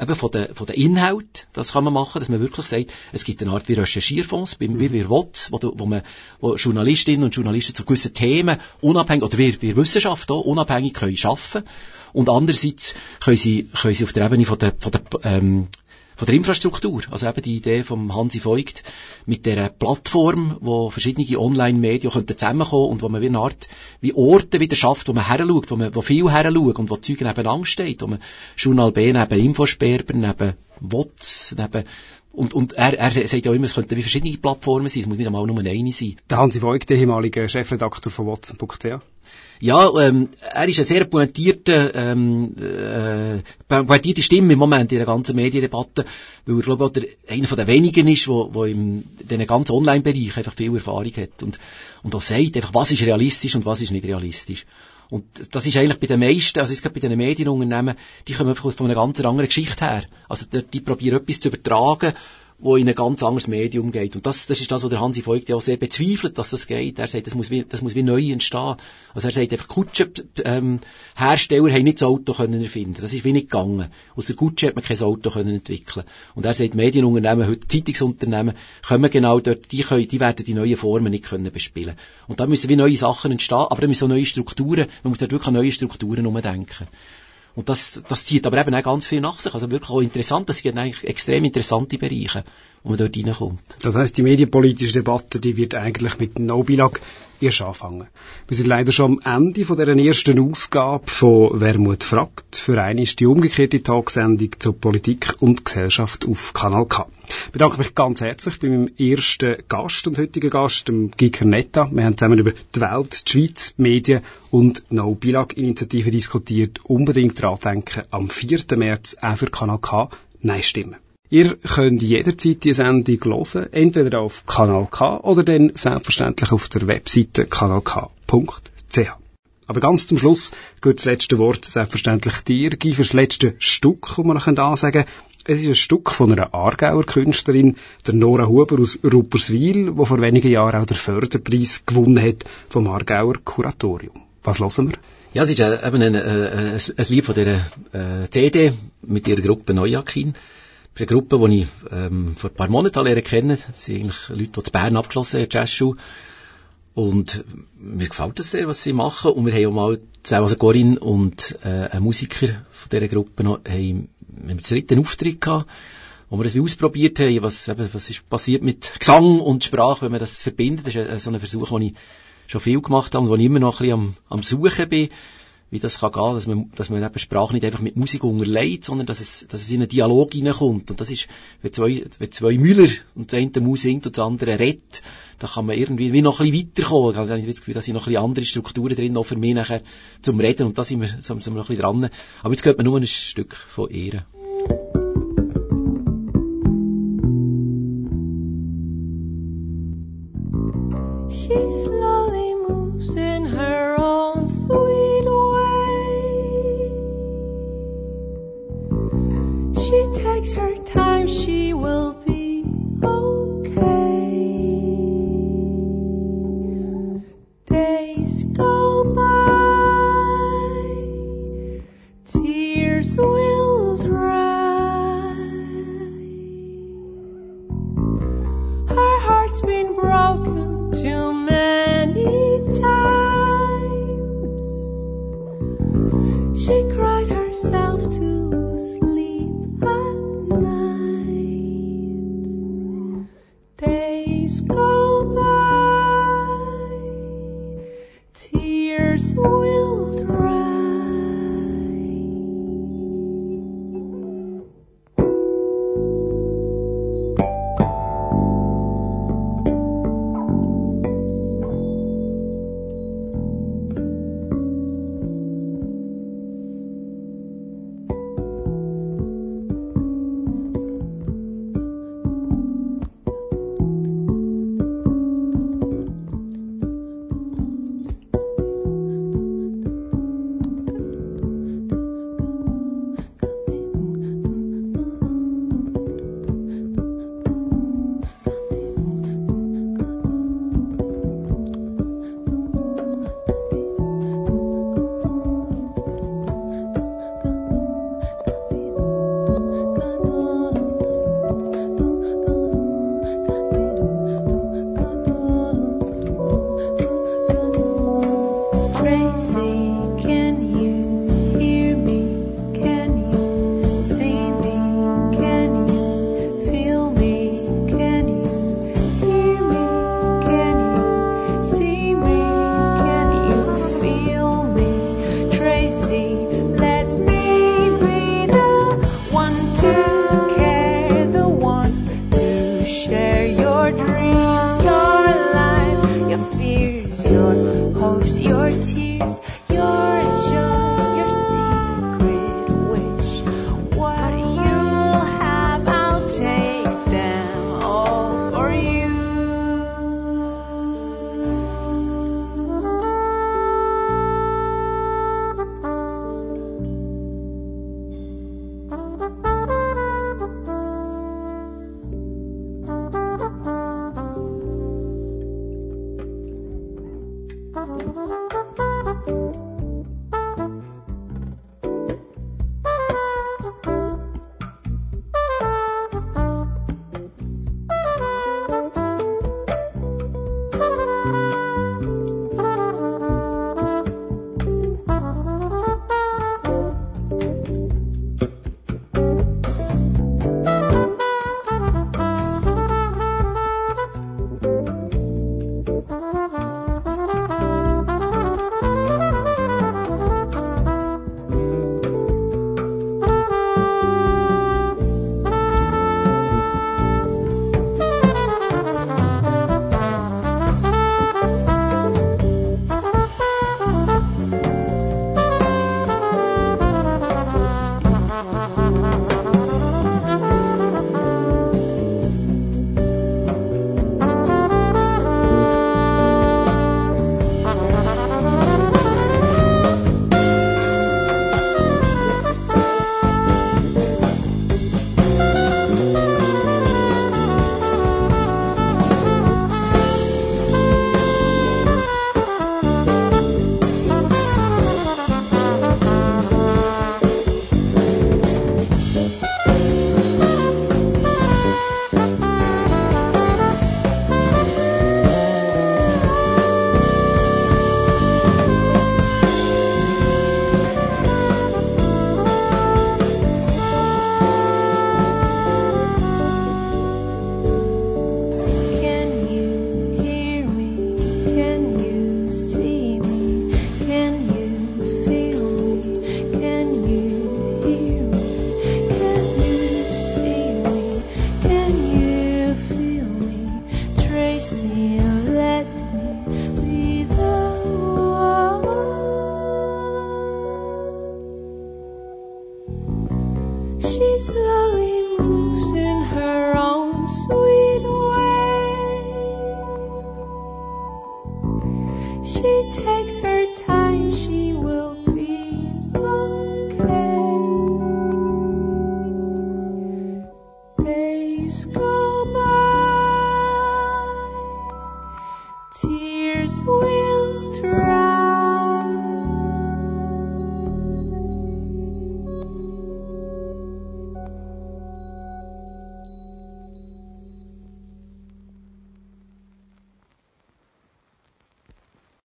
eben von den, von den Inhalt, das kann man machen, dass man wirklich sagt, es gibt eine Art wie Recherchierfonds, wie, wie wir WOTS, wo, wo man, wo Journalistinnen und Journalisten zu gewissen Themen unabhängig, oder wir, wir Wissenschaft auch, unabhängig können schaffen. Und andererseits können sie, können sie auf der Ebene von der, von der, ähm, von der Infrastruktur. Also eben die Idee vom Hansi Voigt mit der Plattform, wo verschiedene Online-Medien zusammenkommen und wo man wie eine Art, wie Orte wieder schafft, wo man heranschaut, wo man, wo viel heranschaut und wo Zeug nebeneinander steht, wo man Journal B neben Infosperber, neben WOTS, neben und, und er, er sagt ja immer, es könnten wie verschiedene Plattformen sein, es muss nicht einmal nur eine sein. Hansi Voigt, der ehemalige Chefredakteur von WhatsApp.ch. Ja, ähm, er ist eine sehr pointierte, ähm, äh, pointierte Stimme im Moment in der ganzen Mediendebatte, weil er, glaube ich, der, einer von den wenigen ist, wo, wo im in ganzen Online-Bereich einfach viel Erfahrung hat und, und auch sagt, einfach, was ist realistisch und was ist nicht realistisch. Und das ist eigentlich bei den meisten, also es gibt bei den Medienunternehmen, die kommen einfach von einer ganz anderen Geschichte her. Also die, die probieren etwas zu übertragen, wo in ein ganz anderes Medium geht. Und das, das ist das, was der Hansi Voigt ja auch sehr bezweifelt, dass das geht. Er sagt, das muss wie, das muss wie neu entstehen. Also er sagt einfach, Kutsche, ähm, haben nicht das Auto können erfinden. Das ist wie nicht gegangen. Aus der Kutsche hat man kein Auto können entwickeln. Und er sagt, Medienunternehmen, heute Zeitungsunternehmen, kommen genau dort, die können, die werden die neuen Formen nicht können bespielen. Und da müssen wie neue Sachen entstehen, aber da müssen auch neue Strukturen, man muss dort wirklich an neue Strukturen umdenken. Und das, das zieht aber eben auch ganz viel nach sich. Also wirklich auch interessant. Das sind eigentlich extrem interessante Bereiche, wo man dort reinkommt. Das heißt, die medienpolitische Debatte, die wird eigentlich mit No-Bilag erst anfangen. Wir sind leider schon am Ende von der ersten Ausgabe von Wermut fragt. Für einen ist die umgekehrte Tagsendung zur Politik und Gesellschaft auf Kanal K. Ich bedanke mich ganz herzlich bei meinem ersten Gast und heutigen Gast, dem Giker Netta. Wir haben zusammen über die Welt, die Schweiz, die Medien und No Bilag Initiative diskutiert. Unbedingt dran denken, am 4. März auch für Kanal K Nein stimmen. Ihr könnt jederzeit die Sendung hören, entweder auf Kanal K oder dann selbstverständlich auf der Webseite kanalk.ch. Aber ganz zum Schluss gehört das letzte Wort selbstverständlich dir, Guy, für das letzte Stück, das man noch ansagen kann. Es ist ein Stück von einer Aargauer Künstlerin, der Nora Huber aus Rupperswil, die vor wenigen Jahren auch den Förderpreis gewonnen hat vom Aargauer Kuratorium. Was hören wir? Ja, es ist äh, eben ein, äh, ein, ein Lied von dieser äh, CD mit ihrer Gruppe Neujakin eine Gruppe, die ich ähm, vor ein paar Monaten lernen kenne. Das sind eigentlich Leute, die zu Bern abgeschlossen haben, Jazzschule. Und mir gefällt das sehr, was sie machen. Und wir haben auch mal, also Corinne und äh, ein Musiker von dieser Gruppe noch, haben, haben einen dritten Auftritt gehabt, wo wir das ausprobiert haben, was, eben, was ist passiert mit Gesang und Sprache, wenn man das verbindet. Das ist so ein Versuch, den ich schon viel gemacht habe und wo ich immer noch ein bisschen am, am Suchen bin wie das kann gehen, dass man, dass man eben Sprache nicht einfach mit Musik unterlegt, sondern dass es, dass es in einen Dialog hineinkommt. Und das ist, wenn zwei, wenn zwei Müller und der eine Maus singt und der andere redet, da kann man irgendwie wie noch ein bisschen weiterkommen. Da habe ich das Gefühl, da sind noch ein bisschen andere Strukturen drin, auch für mich nachher zum Reden. Und da sind wir, sind wir noch ein bisschen dran. Aber jetzt gehört man nur ein Stück von ihr. Time, she will